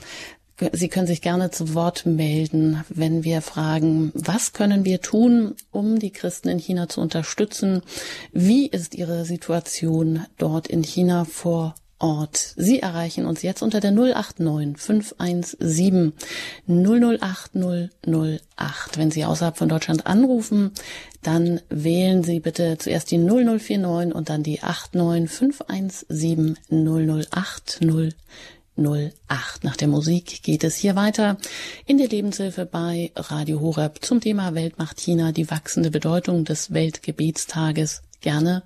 Sie können sich gerne zu Wort melden, wenn wir fragen, was können wir tun, um die Christen in China zu unterstützen? Wie ist Ihre Situation dort in China vor Ort. Sie erreichen uns jetzt unter der 089 517 008 008. Wenn Sie außerhalb von Deutschland anrufen, dann wählen Sie bitte zuerst die 0049 und dann die 89 517 008 008. Nach der Musik geht es hier weiter in der Lebenshilfe bei Radio Horeb zum Thema Weltmacht China, die wachsende Bedeutung des Weltgebetstages. Gerne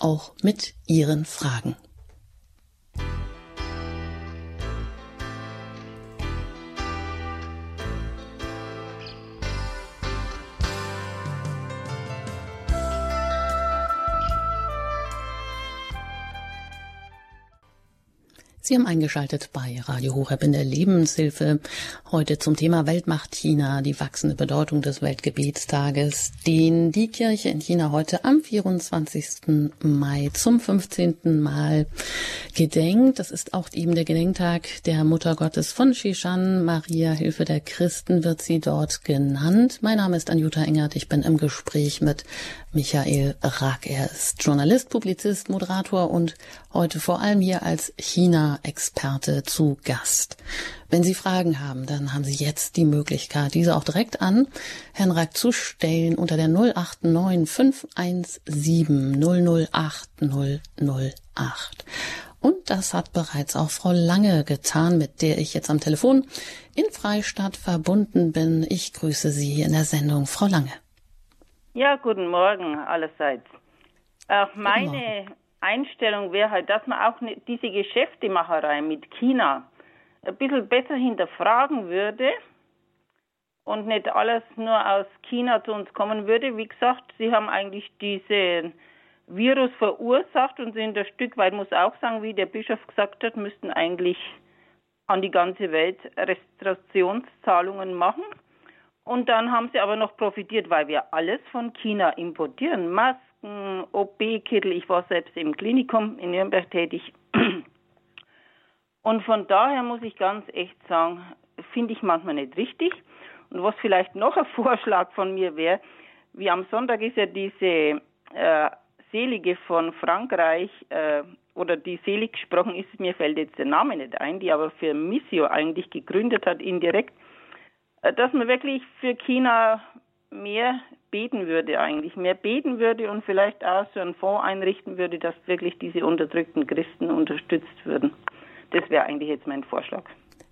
auch mit Ihren Fragen. Bye. Sie haben eingeschaltet bei Radio Horeb in der Lebenshilfe. Heute zum Thema Weltmacht China, die wachsende Bedeutung des Weltgebetstages, den die Kirche in China heute am 24. Mai zum 15. Mal gedenkt. Das ist auch eben der Gedenktag der Mutter Gottes von Shishan. Maria Hilfe der Christen wird sie dort genannt. Mein Name ist Anjuta Engert. Ich bin im Gespräch mit Michael Rack. Er ist Journalist, Publizist, Moderator und heute vor allem hier als China-Experte zu Gast. Wenn Sie Fragen haben, dann haben Sie jetzt die Möglichkeit, diese auch direkt an Herrn Rack zu stellen unter der 089 517 008 008. Und das hat bereits auch Frau Lange getan, mit der ich jetzt am Telefon in Freistadt verbunden bin. Ich grüße Sie hier in der Sendung, Frau Lange. Ja, guten Morgen allerseits. Auch meine Einstellung wäre halt, dass man auch diese Geschäftemacherei mit China ein bisschen besser hinterfragen würde und nicht alles nur aus China zu uns kommen würde. Wie gesagt, sie haben eigentlich diesen Virus verursacht und sind ein Stück weit, muss auch sagen, wie der Bischof gesagt hat, müssten eigentlich an die ganze Welt Restriktionszahlungen machen. Und dann haben sie aber noch profitiert, weil wir alles von China importieren. Masken, OP-Kittel. Ich war selbst im Klinikum in Nürnberg tätig. Und von daher muss ich ganz echt sagen, finde ich manchmal nicht richtig. Und was vielleicht noch ein Vorschlag von mir wäre, wie am Sonntag ist ja diese äh, Selige von Frankreich, äh, oder die selig gesprochen ist, mir fällt jetzt der Name nicht ein, die aber für Missio eigentlich gegründet hat, indirekt, äh, dass man wirklich für China mehr beten würde eigentlich, mehr beten würde und vielleicht auch so einen Fonds einrichten würde, dass wirklich diese unterdrückten Christen unterstützt würden. Das wäre eigentlich jetzt mein Vorschlag.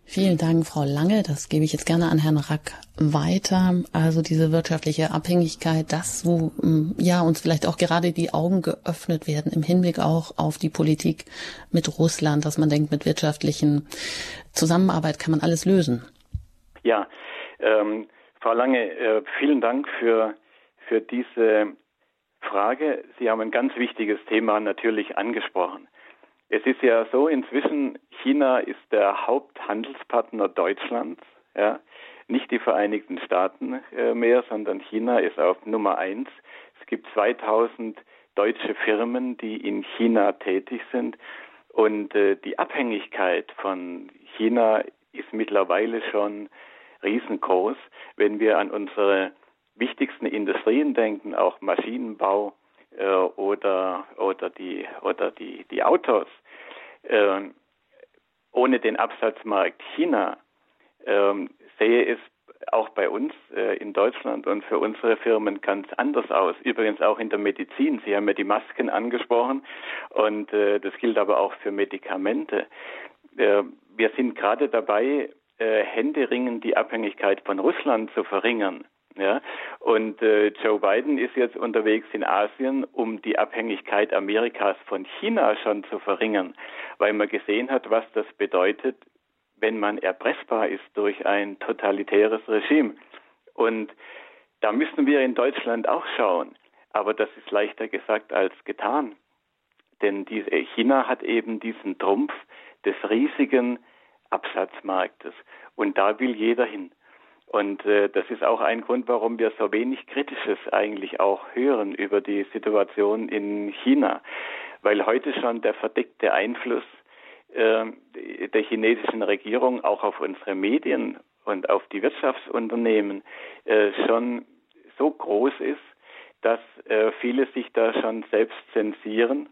Vielen Dank, Frau Lange. Das gebe ich jetzt gerne an Herrn Rack weiter. Also diese wirtschaftliche Abhängigkeit, das, wo mm, ja uns vielleicht auch gerade die Augen geöffnet werden im Hinblick auch auf die Politik mit Russland, dass man denkt, mit wirtschaftlichen Zusammenarbeit kann man alles lösen. Ja, ähm, Frau Lange, äh, vielen Dank für für diese Frage. Sie haben ein ganz wichtiges Thema natürlich angesprochen. Es ist ja so, inzwischen China ist der Haupthandelspartner Deutschlands, ja, nicht die Vereinigten Staaten äh, mehr, sondern China ist auf Nummer eins. Es gibt 2000 deutsche Firmen, die in China tätig sind und äh, die Abhängigkeit von China ist mittlerweile schon riesengroß, wenn wir an unsere wichtigsten Industrien denken, auch Maschinenbau äh, oder, oder, die, oder die, die Autos, äh, ohne den Absatzmarkt China äh, sehe es auch bei uns äh, in Deutschland und für unsere Firmen ganz anders aus. Übrigens auch in der Medizin. Sie haben ja die Masken angesprochen und äh, das gilt aber auch für Medikamente. Äh, wir sind gerade dabei, äh, händeringend die Abhängigkeit von Russland zu verringern. Ja, und äh, Joe Biden ist jetzt unterwegs in Asien, um die Abhängigkeit Amerikas von China schon zu verringern, weil man gesehen hat, was das bedeutet, wenn man erpressbar ist durch ein totalitäres Regime. Und da müssen wir in Deutschland auch schauen. Aber das ist leichter gesagt als getan. Denn die, China hat eben diesen Trumpf des riesigen Absatzmarktes. Und da will jeder hin. Und äh, das ist auch ein Grund, warum wir so wenig Kritisches eigentlich auch hören über die Situation in China, weil heute schon der verdeckte Einfluss äh, der chinesischen Regierung auch auf unsere Medien und auf die Wirtschaftsunternehmen äh, schon so groß ist, dass äh, viele sich da schon selbst zensieren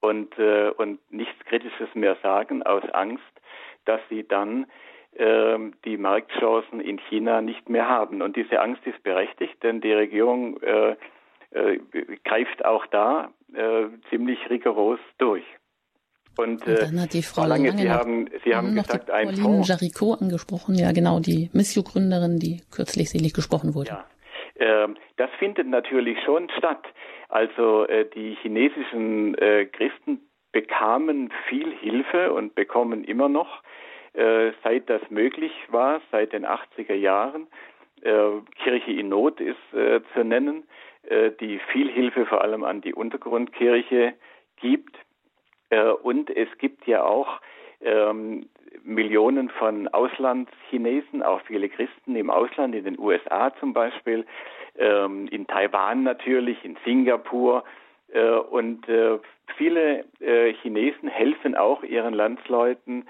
und, äh, und nichts Kritisches mehr sagen aus Angst, dass sie dann ähm, die Marktchancen in China nicht mehr haben. Und diese Angst ist berechtigt, denn die Regierung äh, äh, greift auch da äh, ziemlich rigoros durch. Und, und dann hat die Frau Lange, Lange Sie haben, Sie haben, gesagt, die ein Pauline Jaricot angesprochen, ja genau, die Missio-Gründerin, die kürzlich selig gesprochen wurde. Ja, ähm, das findet natürlich schon statt. Also äh, die chinesischen äh, Christen bekamen viel Hilfe und bekommen immer noch äh, seit das möglich war, seit den 80er Jahren. Äh, Kirche in Not ist äh, zu nennen, äh, die viel Hilfe vor allem an die Untergrundkirche gibt. Äh, und es gibt ja auch ähm, Millionen von Auslandschinesen, auch viele Christen im Ausland, in den USA zum Beispiel, ähm, in Taiwan natürlich, in Singapur. Äh, und äh, viele äh, Chinesen helfen auch ihren Landsleuten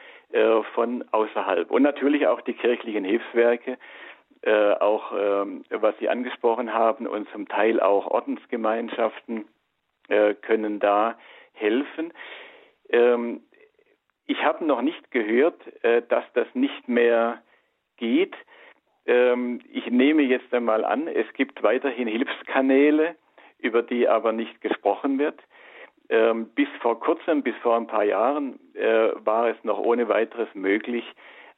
von außerhalb. Und natürlich auch die kirchlichen Hilfswerke, auch ähm, was Sie angesprochen haben, und zum Teil auch Ordensgemeinschaften können da helfen. Ähm, ich habe noch nicht gehört, dass das nicht mehr geht. Ähm, ich nehme jetzt einmal an, es gibt weiterhin Hilfskanäle, über die aber nicht gesprochen wird. Ähm, bis vor kurzem, bis vor ein paar Jahren, äh, war es noch ohne weiteres möglich,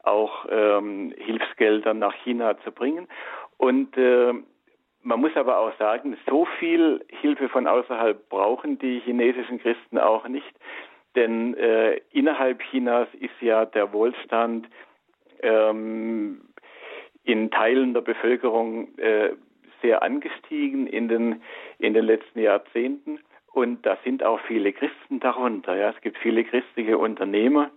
auch ähm, Hilfsgelder nach China zu bringen. Und äh, man muss aber auch sagen, so viel Hilfe von außerhalb brauchen die chinesischen Christen auch nicht. Denn äh, innerhalb Chinas ist ja der Wohlstand ähm, in Teilen der Bevölkerung äh, sehr angestiegen in den, in den letzten Jahrzehnten. Und da sind auch viele Christen darunter. Ja. Es gibt viele christliche Unternehmer,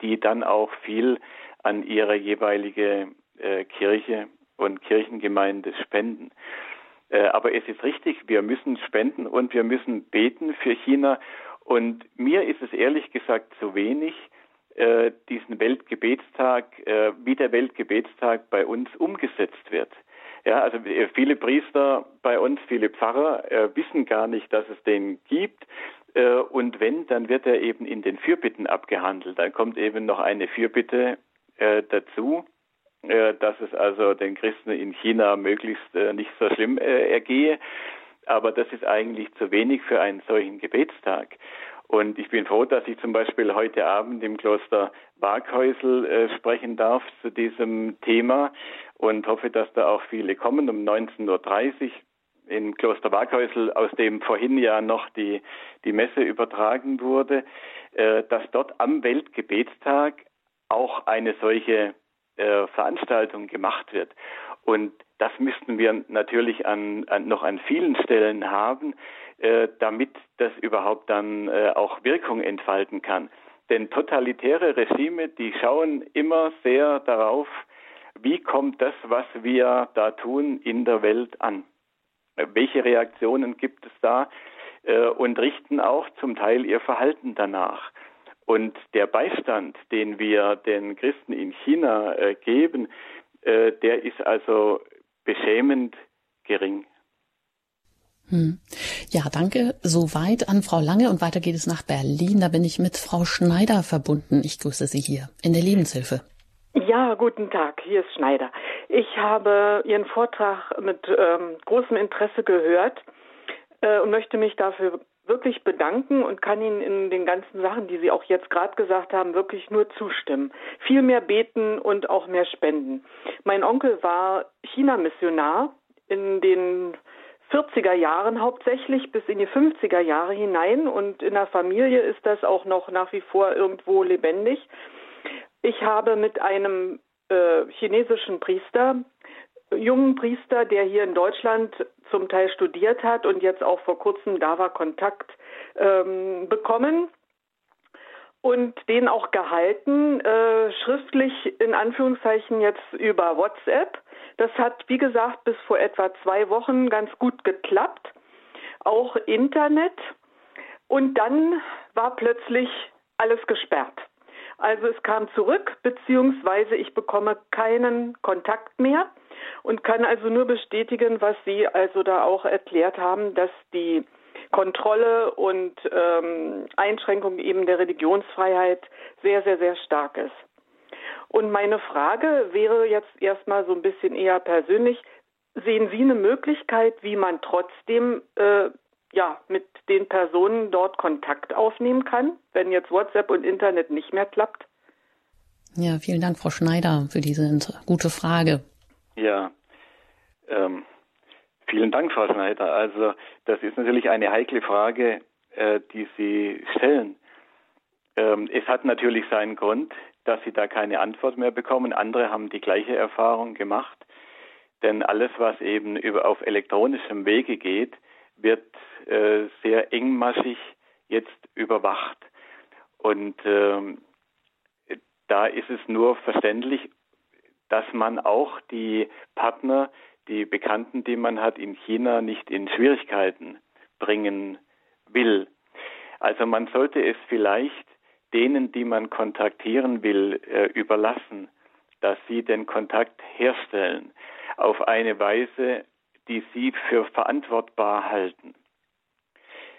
die dann auch viel an ihre jeweilige äh, Kirche und Kirchengemeinde spenden. Äh, aber es ist richtig, wir müssen spenden und wir müssen beten für China und mir ist es ehrlich gesagt zu wenig, äh, diesen Weltgebetstag, äh, wie der Weltgebetstag bei uns umgesetzt wird. Ja, also äh, viele Priester bei uns, viele Pfarrer äh, wissen gar nicht, dass es den gibt. Äh, und wenn, dann wird er eben in den Fürbitten abgehandelt. Dann kommt eben noch eine Fürbitte äh, dazu, dass es also den Christen in China möglichst nicht so schlimm ergehe aber das ist eigentlich zu wenig für einen solchen Gebetstag. Und ich bin froh, dass ich zum Beispiel heute Abend im Kloster Waghäusel äh, sprechen darf zu diesem Thema und hoffe, dass da auch viele kommen um 19.30 Uhr im Kloster Waghäusel, aus dem vorhin ja noch die, die Messe übertragen wurde, äh, dass dort am Weltgebetstag auch eine solche äh, Veranstaltung gemacht wird. Und das müssten wir natürlich an, an, noch an vielen Stellen haben, äh, damit das überhaupt dann äh, auch Wirkung entfalten kann. Denn totalitäre Regime, die schauen immer sehr darauf, wie kommt das, was wir da tun, in der Welt an. Welche Reaktionen gibt es da? Äh, und richten auch zum Teil ihr Verhalten danach. Und der Beistand, den wir den Christen in China äh, geben, äh, der ist also beschämend gering. Hm. Ja, danke. Soweit an Frau Lange und weiter geht es nach Berlin. Da bin ich mit Frau Schneider verbunden. Ich grüße Sie hier in der Lebenshilfe. Ja, guten Tag. Hier ist Schneider. Ich habe Ihren Vortrag mit ähm, großem Interesse gehört äh, und möchte mich dafür wirklich bedanken und kann Ihnen in den ganzen Sachen, die Sie auch jetzt gerade gesagt haben, wirklich nur zustimmen. Viel mehr beten und auch mehr spenden. Mein Onkel war China-Missionar in den 40er Jahren hauptsächlich bis in die 50er Jahre hinein und in der Familie ist das auch noch nach wie vor irgendwo lebendig. Ich habe mit einem äh, chinesischen Priester jungen Priester, der hier in Deutschland zum Teil studiert hat und jetzt auch vor kurzem da war, Kontakt ähm, bekommen und den auch gehalten, äh, schriftlich in Anführungszeichen jetzt über WhatsApp. Das hat, wie gesagt, bis vor etwa zwei Wochen ganz gut geklappt. Auch Internet. Und dann war plötzlich alles gesperrt. Also es kam zurück, beziehungsweise ich bekomme keinen Kontakt mehr und kann also nur bestätigen, was Sie also da auch erklärt haben, dass die Kontrolle und ähm, Einschränkung eben der Religionsfreiheit sehr, sehr, sehr stark ist. Und meine Frage wäre jetzt erstmal so ein bisschen eher persönlich. Sehen Sie eine Möglichkeit, wie man trotzdem äh, ja, mit den Personen dort Kontakt aufnehmen kann, wenn jetzt WhatsApp und Internet nicht mehr klappt? Ja, vielen Dank, Frau Schneider, für diese gute Frage. Ja, ähm, vielen Dank, Frau Schneider. Also das ist natürlich eine heikle Frage, äh, die Sie stellen. Ähm, es hat natürlich seinen Grund, dass Sie da keine Antwort mehr bekommen. Andere haben die gleiche Erfahrung gemacht. Denn alles, was eben über, auf elektronischem Wege geht, wird äh, sehr engmaschig jetzt überwacht. Und ähm, da ist es nur verständlich, dass man auch die Partner, die Bekannten, die man hat in China, nicht in Schwierigkeiten bringen will. Also man sollte es vielleicht denen, die man kontaktieren will, äh, überlassen, dass sie den Kontakt herstellen auf eine Weise, die sie für verantwortbar halten.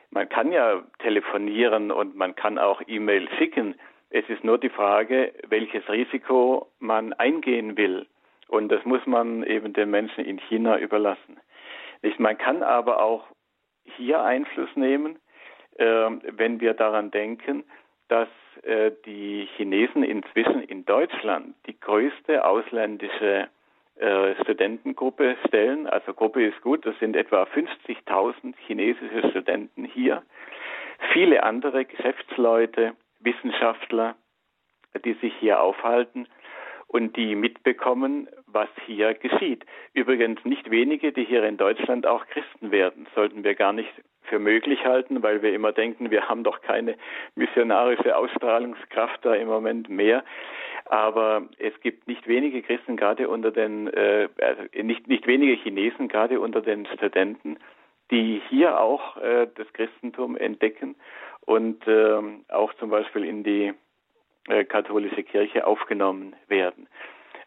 Man kann ja telefonieren und man kann auch E-Mail schicken. Es ist nur die Frage, welches Risiko man eingehen will. Und das muss man eben den Menschen in China überlassen. Nicht? Man kann aber auch hier Einfluss nehmen, äh, wenn wir daran denken, dass äh, die Chinesen inzwischen in Deutschland die größte ausländische äh, Studentengruppe stellen. Also Gruppe ist gut, das sind etwa 50.000 chinesische Studenten hier. Viele andere Geschäftsleute, Wissenschaftler, die sich hier aufhalten und die mitbekommen, was hier geschieht. Übrigens nicht wenige, die hier in Deutschland auch Christen werden, sollten wir gar nicht für möglich halten, weil wir immer denken, wir haben doch keine missionarische Ausstrahlungskraft da im Moment mehr. Aber es gibt nicht wenige Christen, gerade unter den, äh, also nicht, nicht wenige Chinesen, gerade unter den Studenten, die hier auch äh, das Christentum entdecken und äh, auch zum Beispiel in die äh, katholische Kirche aufgenommen werden.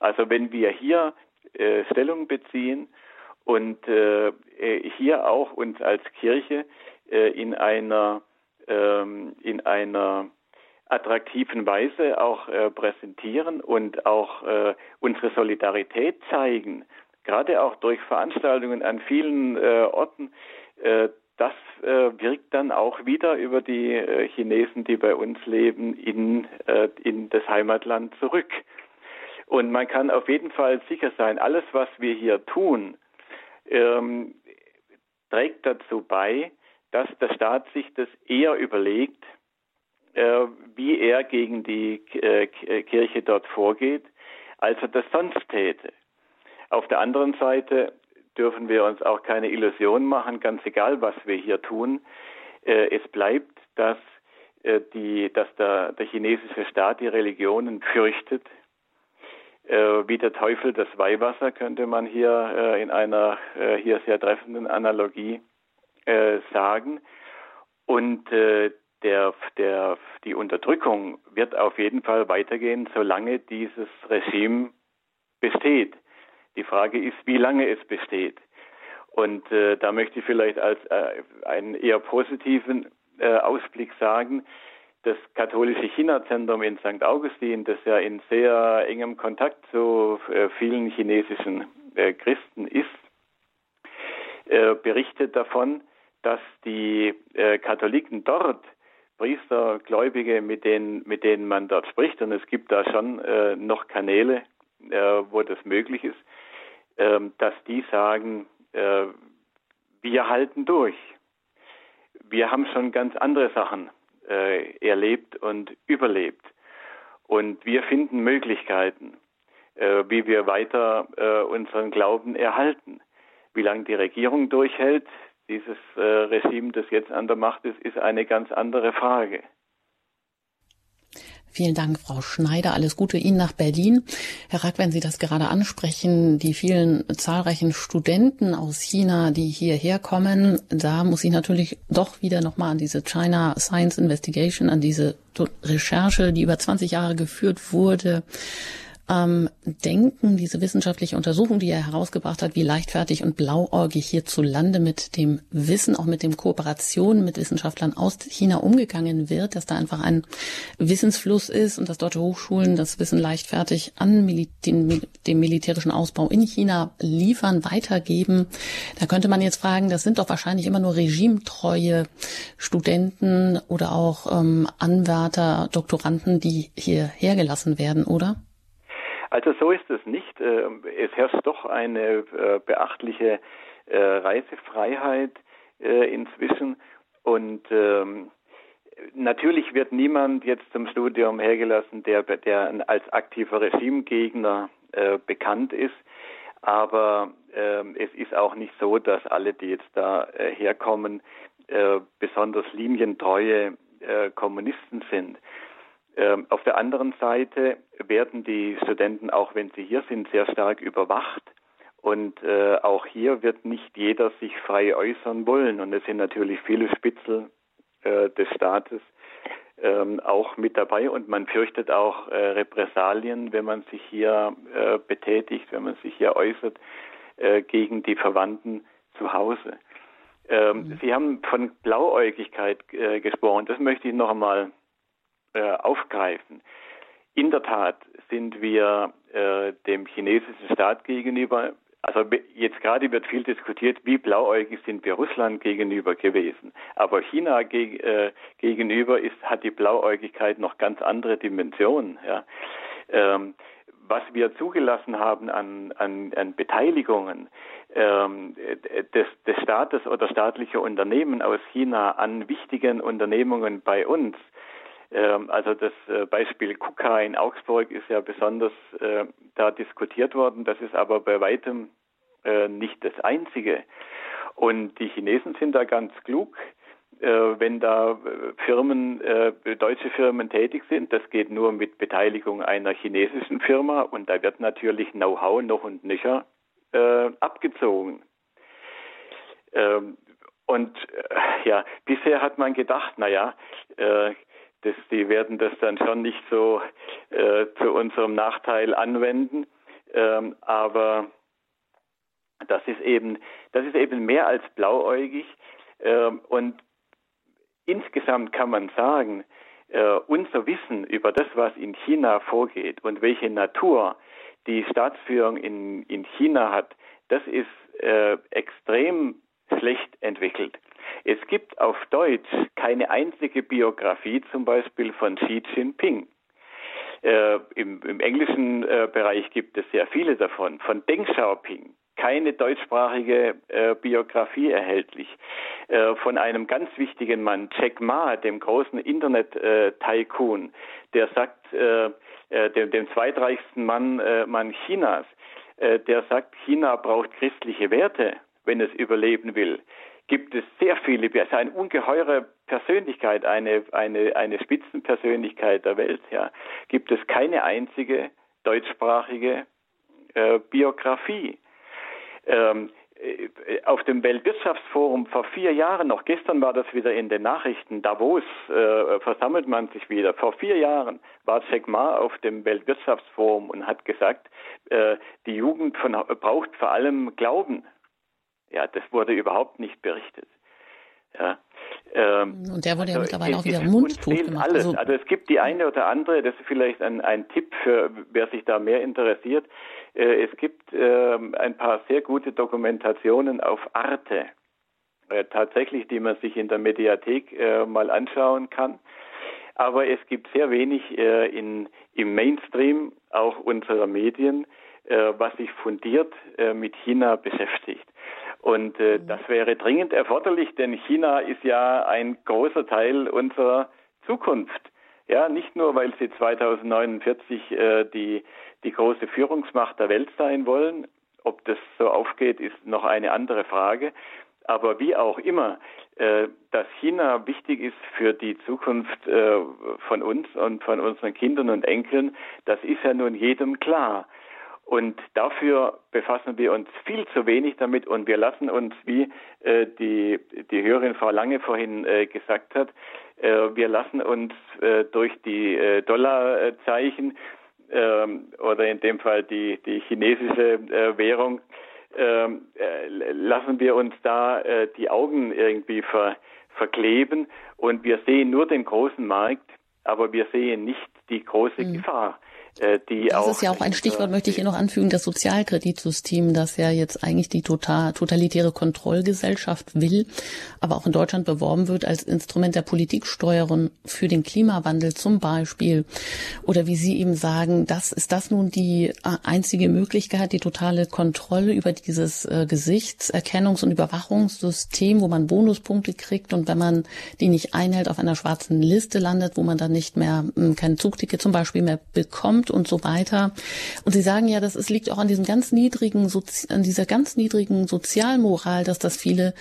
Also wenn wir hier äh, Stellung beziehen und äh, äh hier auch uns als Kirche äh, in einer ähm, in einer attraktiven Weise auch äh, präsentieren und auch äh, unsere Solidarität zeigen, gerade auch durch Veranstaltungen an vielen äh, Orten, äh, das äh, wirkt dann auch wieder über die äh, Chinesen, die bei uns leben, in, in das Heimatland zurück. Und man kann auf jeden Fall sicher sein, alles, was wir hier tun, ähm, trägt dazu bei, dass der Staat sich das eher überlegt, äh, wie er gegen die äh, Kirche dort vorgeht, als er das sonst täte. Auf der anderen Seite dürfen wir uns auch keine Illusion machen, ganz egal, was wir hier tun. Äh, es bleibt, dass, äh, die, dass der, der chinesische Staat die Religionen fürchtet, äh, wie der Teufel das Weihwasser, könnte man hier in einer hier sehr treffenden Analogie sagen. Und der, der, die Unterdrückung wird auf jeden Fall weitergehen, solange dieses Regime besteht. Die Frage ist, wie lange es besteht. Und äh, da möchte ich vielleicht als äh, einen eher positiven äh, Ausblick sagen, das katholische China-Zentrum in St. Augustin, das ja in sehr engem Kontakt zu äh, vielen chinesischen äh, Christen ist, äh, berichtet davon, dass die Katholiken dort Priester, Gläubige, mit denen, mit denen man dort spricht, und es gibt da schon noch Kanäle, wo das möglich ist, dass die sagen, wir halten durch. Wir haben schon ganz andere Sachen äh, erlebt und überlebt. Und wir finden Möglichkeiten, äh, wie wir weiter äh, unseren Glauben erhalten. Wie lange die Regierung durchhält, dieses äh, Regime, das jetzt an der Macht ist, ist eine ganz andere Frage. Vielen Dank, Frau Schneider. Alles Gute Ihnen nach Berlin. Herr Rack, wenn Sie das gerade ansprechen, die vielen zahlreichen Studenten aus China, die hierher kommen, da muss ich natürlich doch wieder nochmal an diese China Science Investigation, an diese Recherche, die über 20 Jahre geführt wurde, ähm, denken, diese wissenschaftliche Untersuchung, die er herausgebracht hat, wie leichtfertig und blauäugig hierzulande mit dem Wissen, auch mit dem Kooperationen mit Wissenschaftlern aus China umgegangen wird, dass da einfach ein Wissensfluss ist und dass deutsche Hochschulen das Wissen leichtfertig an Mil den, dem militärischen Ausbau in China liefern, weitergeben. Da könnte man jetzt fragen, das sind doch wahrscheinlich immer nur regimetreue Studenten oder auch ähm, Anwärter, Doktoranden, die hier hergelassen werden, oder? Also so ist es nicht. Ähm, es herrscht doch eine äh, beachtliche äh, Reisefreiheit äh, inzwischen und ähm, Natürlich wird niemand jetzt zum Studium hergelassen, der, der als aktiver Regimegegner bekannt ist. Aber äh, es ist auch nicht so, dass alle, die jetzt da herkommen, besonders linientreue Kommunisten sind. Ähm, auf der anderen Seite werden die Studenten, auch wenn sie hier sind, sehr stark überwacht. Und äh, auch hier wird nicht jeder sich frei äußern wollen. Und es sind natürlich viele Spitzel äh, des Staates ähm, auch mit dabei. Und man fürchtet auch äh, Repressalien, wenn man sich hier äh, betätigt, wenn man sich hier äußert äh, gegen die Verwandten zu Hause. Ähm, mhm. Sie haben von Blauäugigkeit äh, gesprochen. Das möchte ich noch einmal äh, aufgreifen. In der Tat sind wir äh, dem chinesischen Staat gegenüber, also jetzt gerade wird viel diskutiert, wie blauäugig sind wir Russland gegenüber gewesen. Aber China geg äh, gegenüber ist, hat die Blauäugigkeit noch ganz andere Dimensionen. Ja. Ähm, was wir zugelassen haben an, an, an Beteiligungen ähm, des, des Staates oder staatlicher Unternehmen aus China an wichtigen Unternehmungen bei uns, also das äh, Beispiel KUKA in Augsburg ist ja besonders äh, da diskutiert worden. Das ist aber bei weitem äh, nicht das Einzige. Und die Chinesen sind da ganz klug. Wenn da Firmen, deutsche Firmen tätig sind, das geht nur mit Beteiligung einer chinesischen Firma und da wird natürlich Know-how noch und nöcher abgezogen. Ähm, und ja, bisher hat man gedacht, naja, das, die werden das dann schon nicht so äh, zu unserem Nachteil anwenden. Ähm, aber das ist eben, das ist eben mehr als blauäugig. Ähm, und insgesamt kann man sagen, äh, unser Wissen über das, was in China vorgeht und welche Natur die Staatsführung in, in China hat, das ist äh, extrem schlecht entwickelt. Es gibt auf Deutsch keine einzige Biografie zum Beispiel von Xi Jinping. Äh, im, im, englischen äh, Bereich gibt es sehr viele davon. Von Deng Xiaoping keine deutschsprachige äh, Biografie erhältlich. Äh, von einem ganz wichtigen Mann, Jack Ma, dem großen Internet-Tycoon, der sagt, äh, äh, dem, dem zweitreichsten Mann, Mann Chinas, der sagt, China braucht christliche Werte, wenn es überleben will gibt es sehr viele, ist eine ungeheure Persönlichkeit, eine, eine, eine Spitzenpersönlichkeit der Welt, ja, gibt es keine einzige deutschsprachige äh, Biografie. Ähm, äh, auf dem Weltwirtschaftsforum vor vier Jahren, noch gestern war das wieder in den Nachrichten, Davos äh, versammelt man sich wieder. Vor vier Jahren war Jack Ma auf dem Weltwirtschaftsforum und hat gesagt, äh, die Jugend von, braucht vor allem Glauben. Ja, das wurde überhaupt nicht berichtet. Ja. Ähm, und der wurde also ja mittlerweile auch wieder mundtot gemacht. Alles. Also, also, es gibt die eine oder andere, das ist vielleicht ein, ein Tipp für wer sich da mehr interessiert. Äh, es gibt äh, ein paar sehr gute Dokumentationen auf Arte, äh, tatsächlich, die man sich in der Mediathek äh, mal anschauen kann. Aber es gibt sehr wenig äh, in, im Mainstream auch unserer Medien, äh, was sich fundiert mit China beschäftigt. Und äh, mhm. das wäre dringend erforderlich, denn China ist ja ein großer Teil unserer Zukunft. Ja, nicht nur, weil sie 2049 äh, die, die große Führungsmacht der Welt sein wollen. Ob das so aufgeht, ist noch eine andere Frage. Aber wie auch immer, äh, dass China wichtig ist für die Zukunft äh, von uns und von unseren Kindern und Enkeln, das ist ja nun jedem klar. Und dafür befassen wir uns viel zu wenig damit und wir lassen uns, wie äh, die, die Hörerin Frau Lange vorhin äh, gesagt hat, äh, wir lassen uns äh, durch die äh, Dollarzeichen ähm, oder in dem Fall die, die chinesische äh, Währung, ähm, lassen wir uns da die Augen irgendwie ver, verkleben und wir sehen nur den großen Markt, aber wir sehen nicht die große mhm. Gefahr die das auch. Das ist ja auch ein Stichwort, möchte ich hier noch anfügen, das Sozialkreditsystem, das ja jetzt eigentlich die total, totalitäre Kontrollgesellschaft will, aber auch in Deutschland beworben wird als Instrument der Politiksteuerung für den Klimawandel zum Beispiel. Oder wie Sie eben sagen, das ist das nun die äh, einzige Möglichkeit, die totale Kontrolle über dieses äh, Gesichtserkennungs- und Überwachungssystem, wo man Bonuspunkte kriegt und wenn man die nicht einhält, auf einer schwarzen Liste landet, wo man dann nicht mehr hm, kein Zugticket zum Beispiel mehr bekommt und so weiter. Und Sie sagen ja, das ist, liegt auch an diesem ganz niedrigen, an dieser ganz niedrigen Sozialmoral, dass das viele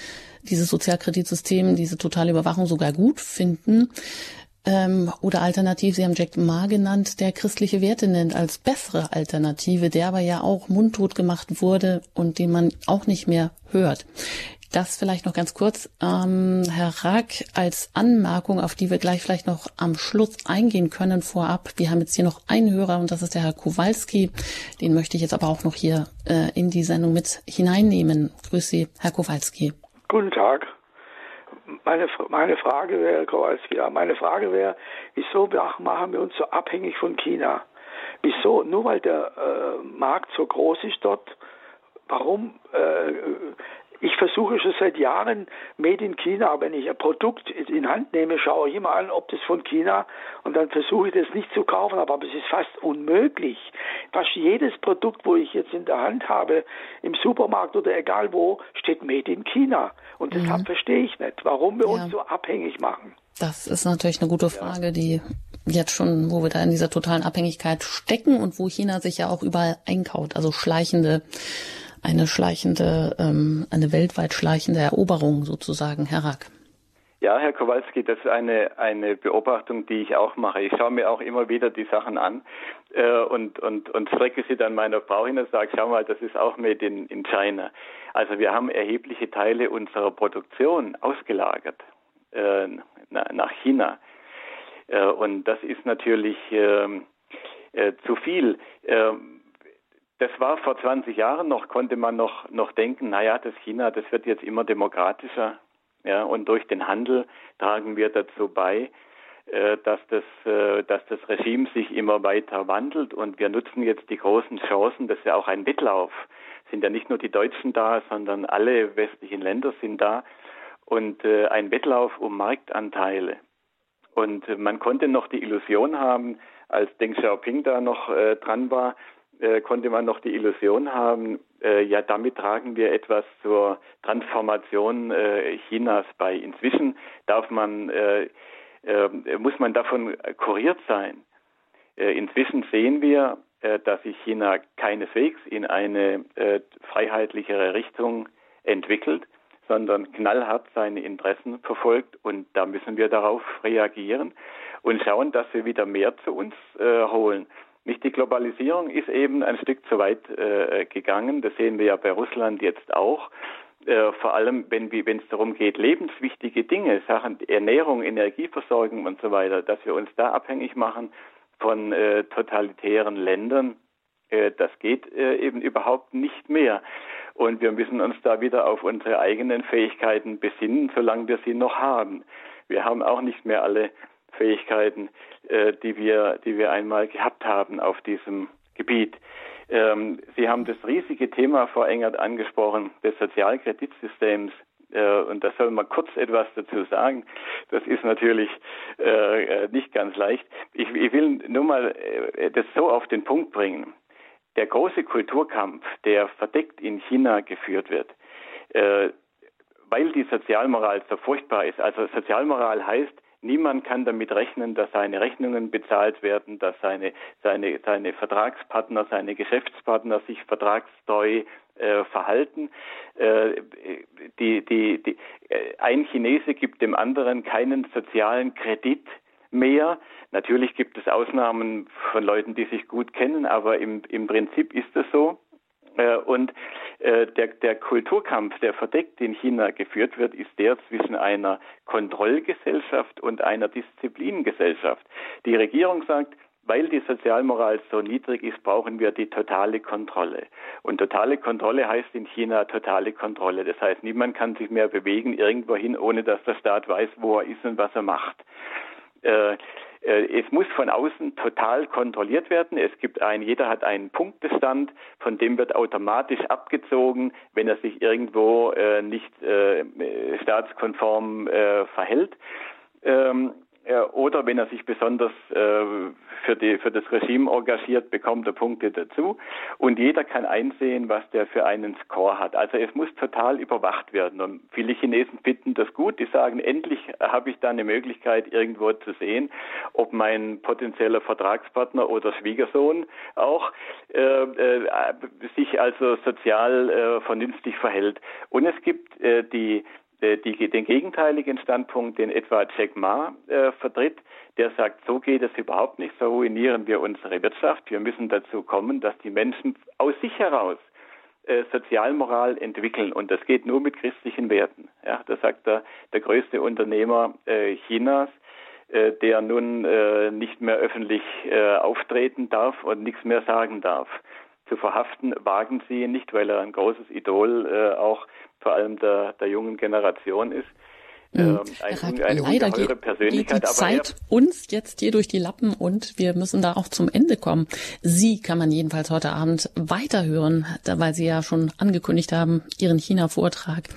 dieses Sozialkreditsystem, diese totale Überwachung sogar gut finden. ähm, oder alternativ, Sie haben Jack Ma genannt, der christliche Werte nennt als bessere Alternative, der aber ja auch mundtot gemacht wurde und den man auch nicht mehr hört. Das vielleicht noch ganz kurz, ähm, Herr Rack, als Anmerkung, auf die wir gleich vielleicht noch am Schluss eingehen können vorab. Wir haben jetzt hier noch einen Hörer und das ist der Herr Kowalski. Den möchte ich jetzt aber auch noch hier äh, in die Sendung mit hineinnehmen. Grüße Sie, Herr Kowalski. Guten Tag. Meine, meine Frage wäre, Kowalski, ja, meine Frage wäre, wieso machen wir uns so abhängig von China? Wieso? Nur weil der äh, Markt so groß ist dort, warum äh, ich versuche schon seit Jahren Made in China, wenn ich ein Produkt in Hand nehme, schaue ich immer an, ob das von China und dann versuche ich das nicht zu kaufen, aber es ist fast unmöglich. Fast jedes Produkt, wo ich jetzt in der Hand habe, im Supermarkt oder egal wo, steht Made in China. Und deshalb mhm. verstehe ich nicht, warum wir ja. uns so abhängig machen. Das ist natürlich eine gute Frage, die jetzt schon, wo wir da in dieser totalen Abhängigkeit stecken und wo China sich ja auch überall einkauft, also schleichende eine schleichende, ähm, eine weltweit schleichende Eroberung sozusagen, Herr Rack. Ja, Herr Kowalski, das ist eine, eine Beobachtung, die ich auch mache. Ich schaue mir auch immer wieder die Sachen an äh, und, und, und strecke sie dann meiner Frau hin und sage, schau mal, das ist auch made in, in China. Also wir haben erhebliche Teile unserer Produktion ausgelagert äh, nach China. Äh, und das ist natürlich ähm, äh, zu viel. Das war vor 20 Jahren noch, konnte man noch, noch denken, naja, das China, das wird jetzt immer demokratischer. Ja, und durch den Handel tragen wir dazu bei, äh, dass, das, äh, dass das Regime sich immer weiter wandelt und wir nutzen jetzt die großen Chancen. Das ist ja auch ein Wettlauf. Sind ja nicht nur die Deutschen da, sondern alle westlichen Länder sind da und äh, ein Wettlauf um Marktanteile. Und man konnte noch die Illusion haben, als Deng Xiaoping da noch dran war, äh, konnte man noch die Illusion haben, äh, ja, damit tragen wir etwas zur Transformation äh, Chinas bei. Inzwischen darf man, äh, äh, muss man davon kuriert sein. Inzwischen sehen wir, dass sich China keineswegs in eine freiheitlichere Richtung entwickelt, sondern knallhart seine Interessen verfolgt und da müssen wir darauf reagieren und schauen, dass wir wieder mehr zu uns holen. Nicht die Globalisierung ist eben ein Stück zu weit äh, gegangen. Das sehen wir ja bei Russland jetzt auch. Äh, vor allem, wenn es darum geht, lebenswichtige Dinge, Sachen Ernährung, Energieversorgung und so weiter, dass wir uns da abhängig machen von äh, totalitären Ländern, äh, das geht äh, eben überhaupt nicht mehr. Und wir müssen uns da wieder auf unsere eigenen Fähigkeiten besinnen, solange wir sie noch haben. Wir haben auch nicht mehr alle Fähigkeiten, äh, die wir, die wir einmal gehabt haben auf diesem Gebiet. Ähm, Sie haben das riesige Thema, Frau Engert, angesprochen, des Sozialkreditsystems. Äh, und da soll man kurz etwas dazu sagen. Das ist natürlich äh, nicht ganz leicht. Ich, ich will nur mal äh, das so auf den Punkt bringen. Der große Kulturkampf, der verdeckt in China geführt wird, äh, weil die Sozialmoral so furchtbar ist. Also Sozialmoral heißt, Niemand kann damit rechnen, dass seine Rechnungen bezahlt werden, dass seine, seine, seine Vertragspartner, seine Geschäftspartner sich vertragstreu äh, verhalten. Äh, die, die, die, äh, ein Chinese gibt dem anderen keinen sozialen Kredit mehr. Natürlich gibt es Ausnahmen von Leuten, die sich gut kennen, aber im, im Prinzip ist es so. Äh, und äh, der, der Kulturkampf, der verdeckt in China geführt wird, ist der zwischen einer Kontrollgesellschaft und einer Disziplingesellschaft. Die Regierung sagt, weil die Sozialmoral so niedrig ist, brauchen wir die totale Kontrolle. Und totale Kontrolle heißt in China totale Kontrolle. Das heißt, niemand kann sich mehr bewegen irgendwohin, ohne dass der Staat weiß, wo er ist und was er macht. Äh, es muss von außen total kontrolliert werden. Es gibt ein, jeder hat einen Punktestand, von dem wird automatisch abgezogen, wenn er sich irgendwo äh, nicht äh, staatskonform äh, verhält. Ähm, oder wenn er sich besonders äh, für, die, für das Regime engagiert, bekommt er Punkte dazu. Und jeder kann einsehen, was der für einen Score hat. Also es muss total überwacht werden. Und viele Chinesen finden das gut. Die sagen, endlich habe ich da eine Möglichkeit, irgendwo zu sehen, ob mein potenzieller Vertragspartner oder Schwiegersohn auch äh, äh, sich also sozial äh, vernünftig verhält. Und es gibt äh, die äh, die, den gegenteiligen Standpunkt, den etwa Jack Ma äh, vertritt, der sagt, so geht es überhaupt nicht, so ruinieren wir unsere Wirtschaft. Wir müssen dazu kommen, dass die Menschen aus sich heraus äh, Sozialmoral entwickeln und das geht nur mit christlichen Werten. Ja, das sagt der, der größte Unternehmer äh, Chinas, äh, der nun äh, nicht mehr öffentlich äh, auftreten darf und nichts mehr sagen darf. Zu verhaften wagen sie nicht, weil er ein großes Idol äh, auch vor allem der, der jungen Generation ist. Mhm. Ähm, ein, leider geht, geht die Zeit uns jetzt hier durch die Lappen und wir müssen da auch zum Ende kommen. Sie kann man jedenfalls heute Abend weiterhören, weil Sie ja schon angekündigt haben, Ihren China-Vortrag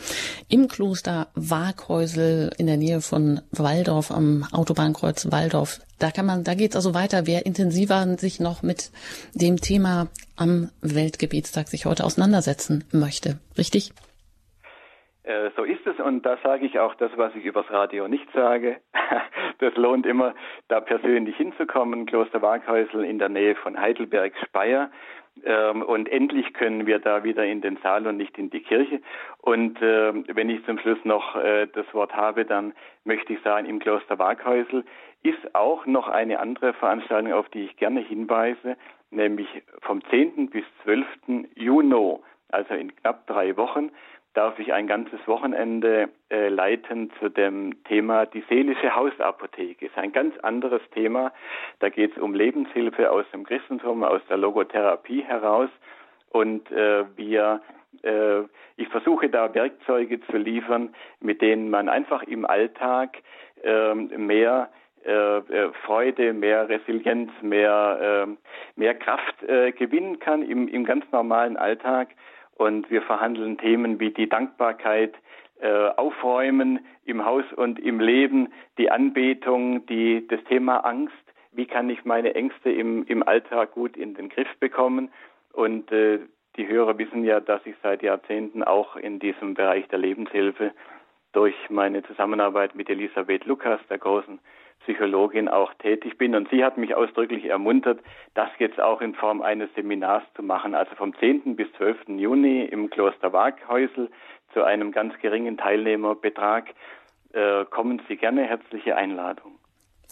im Kloster Waghäusel in der Nähe von Waldorf am Autobahnkreuz Waldorf. Da kann man, da geht's also weiter. Wer intensiver sich noch mit dem Thema am Weltgebietstag sich heute auseinandersetzen möchte. Richtig? Äh, so ist es und da sage ich auch das, was ich übers Radio nicht sage. das lohnt immer, da persönlich hinzukommen. Kloster Waghäusel in der Nähe von Heidelberg-Speyer. Ähm, und endlich können wir da wieder in den Saal und nicht in die Kirche. Und äh, wenn ich zum Schluss noch äh, das Wort habe, dann möchte ich sagen, im Kloster Waghäusel ist auch noch eine andere Veranstaltung, auf die ich gerne hinweise, nämlich vom 10. bis 12. Juni, also in knapp drei Wochen darf ich ein ganzes Wochenende äh, leiten zu dem Thema die seelische Hausapotheke. Ist ein ganz anderes Thema. Da geht es um Lebenshilfe aus dem Christentum, aus der Logotherapie heraus. Und äh, wir, äh, ich versuche da Werkzeuge zu liefern, mit denen man einfach im Alltag ähm, mehr Freude, mehr Resilienz, mehr, äh, mehr Kraft äh, gewinnen kann im, im ganz normalen Alltag und wir verhandeln Themen wie die Dankbarkeit, äh, Aufräumen im Haus und im Leben, die Anbetung, die, das Thema Angst. Wie kann ich meine Ängste im, im Alltag gut in den Griff bekommen? Und äh, die Hörer wissen ja, dass ich seit Jahrzehnten auch in diesem Bereich der Lebenshilfe durch meine Zusammenarbeit mit Elisabeth Lukas, der großen Psychologin auch tätig bin. Und sie hat mich ausdrücklich ermuntert, das jetzt auch in Form eines Seminars zu machen. Also vom 10. bis 12. Juni im Kloster Waghäusel zu einem ganz geringen Teilnehmerbetrag. Äh, kommen Sie gerne, herzliche Einladung.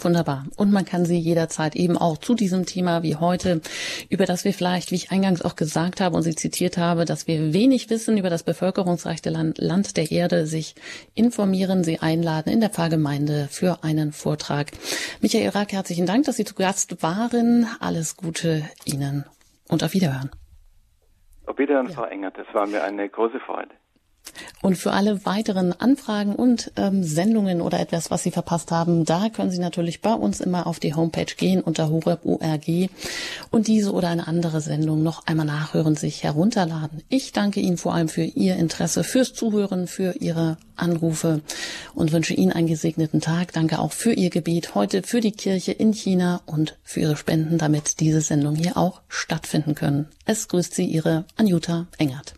Wunderbar. Und man kann sie jederzeit eben auch zu diesem Thema wie heute, über das wir vielleicht, wie ich eingangs auch gesagt habe und sie zitiert habe, dass wir wenig wissen über das bevölkerungsreiche Land, Land der Erde, sich informieren, sie einladen in der Pfarrgemeinde für einen Vortrag. Michael Rack, herzlichen Dank, dass Sie zu Gast waren. Alles Gute Ihnen und auf Wiederhören. Auf Wiederhören, ja. Frau Engert. Das war mir eine große Freude. Und für alle weiteren Anfragen und ähm, Sendungen oder etwas, was Sie verpasst haben, da können Sie natürlich bei uns immer auf die Homepage gehen unter horeb.org und diese oder eine andere Sendung noch einmal nachhören, sich herunterladen. Ich danke Ihnen vor allem für Ihr Interesse, fürs Zuhören, für Ihre Anrufe und wünsche Ihnen einen gesegneten Tag. Danke auch für Ihr Gebet heute für die Kirche in China und für Ihre Spenden, damit diese Sendung hier auch stattfinden können. Es grüßt Sie Ihre Anjuta Engert.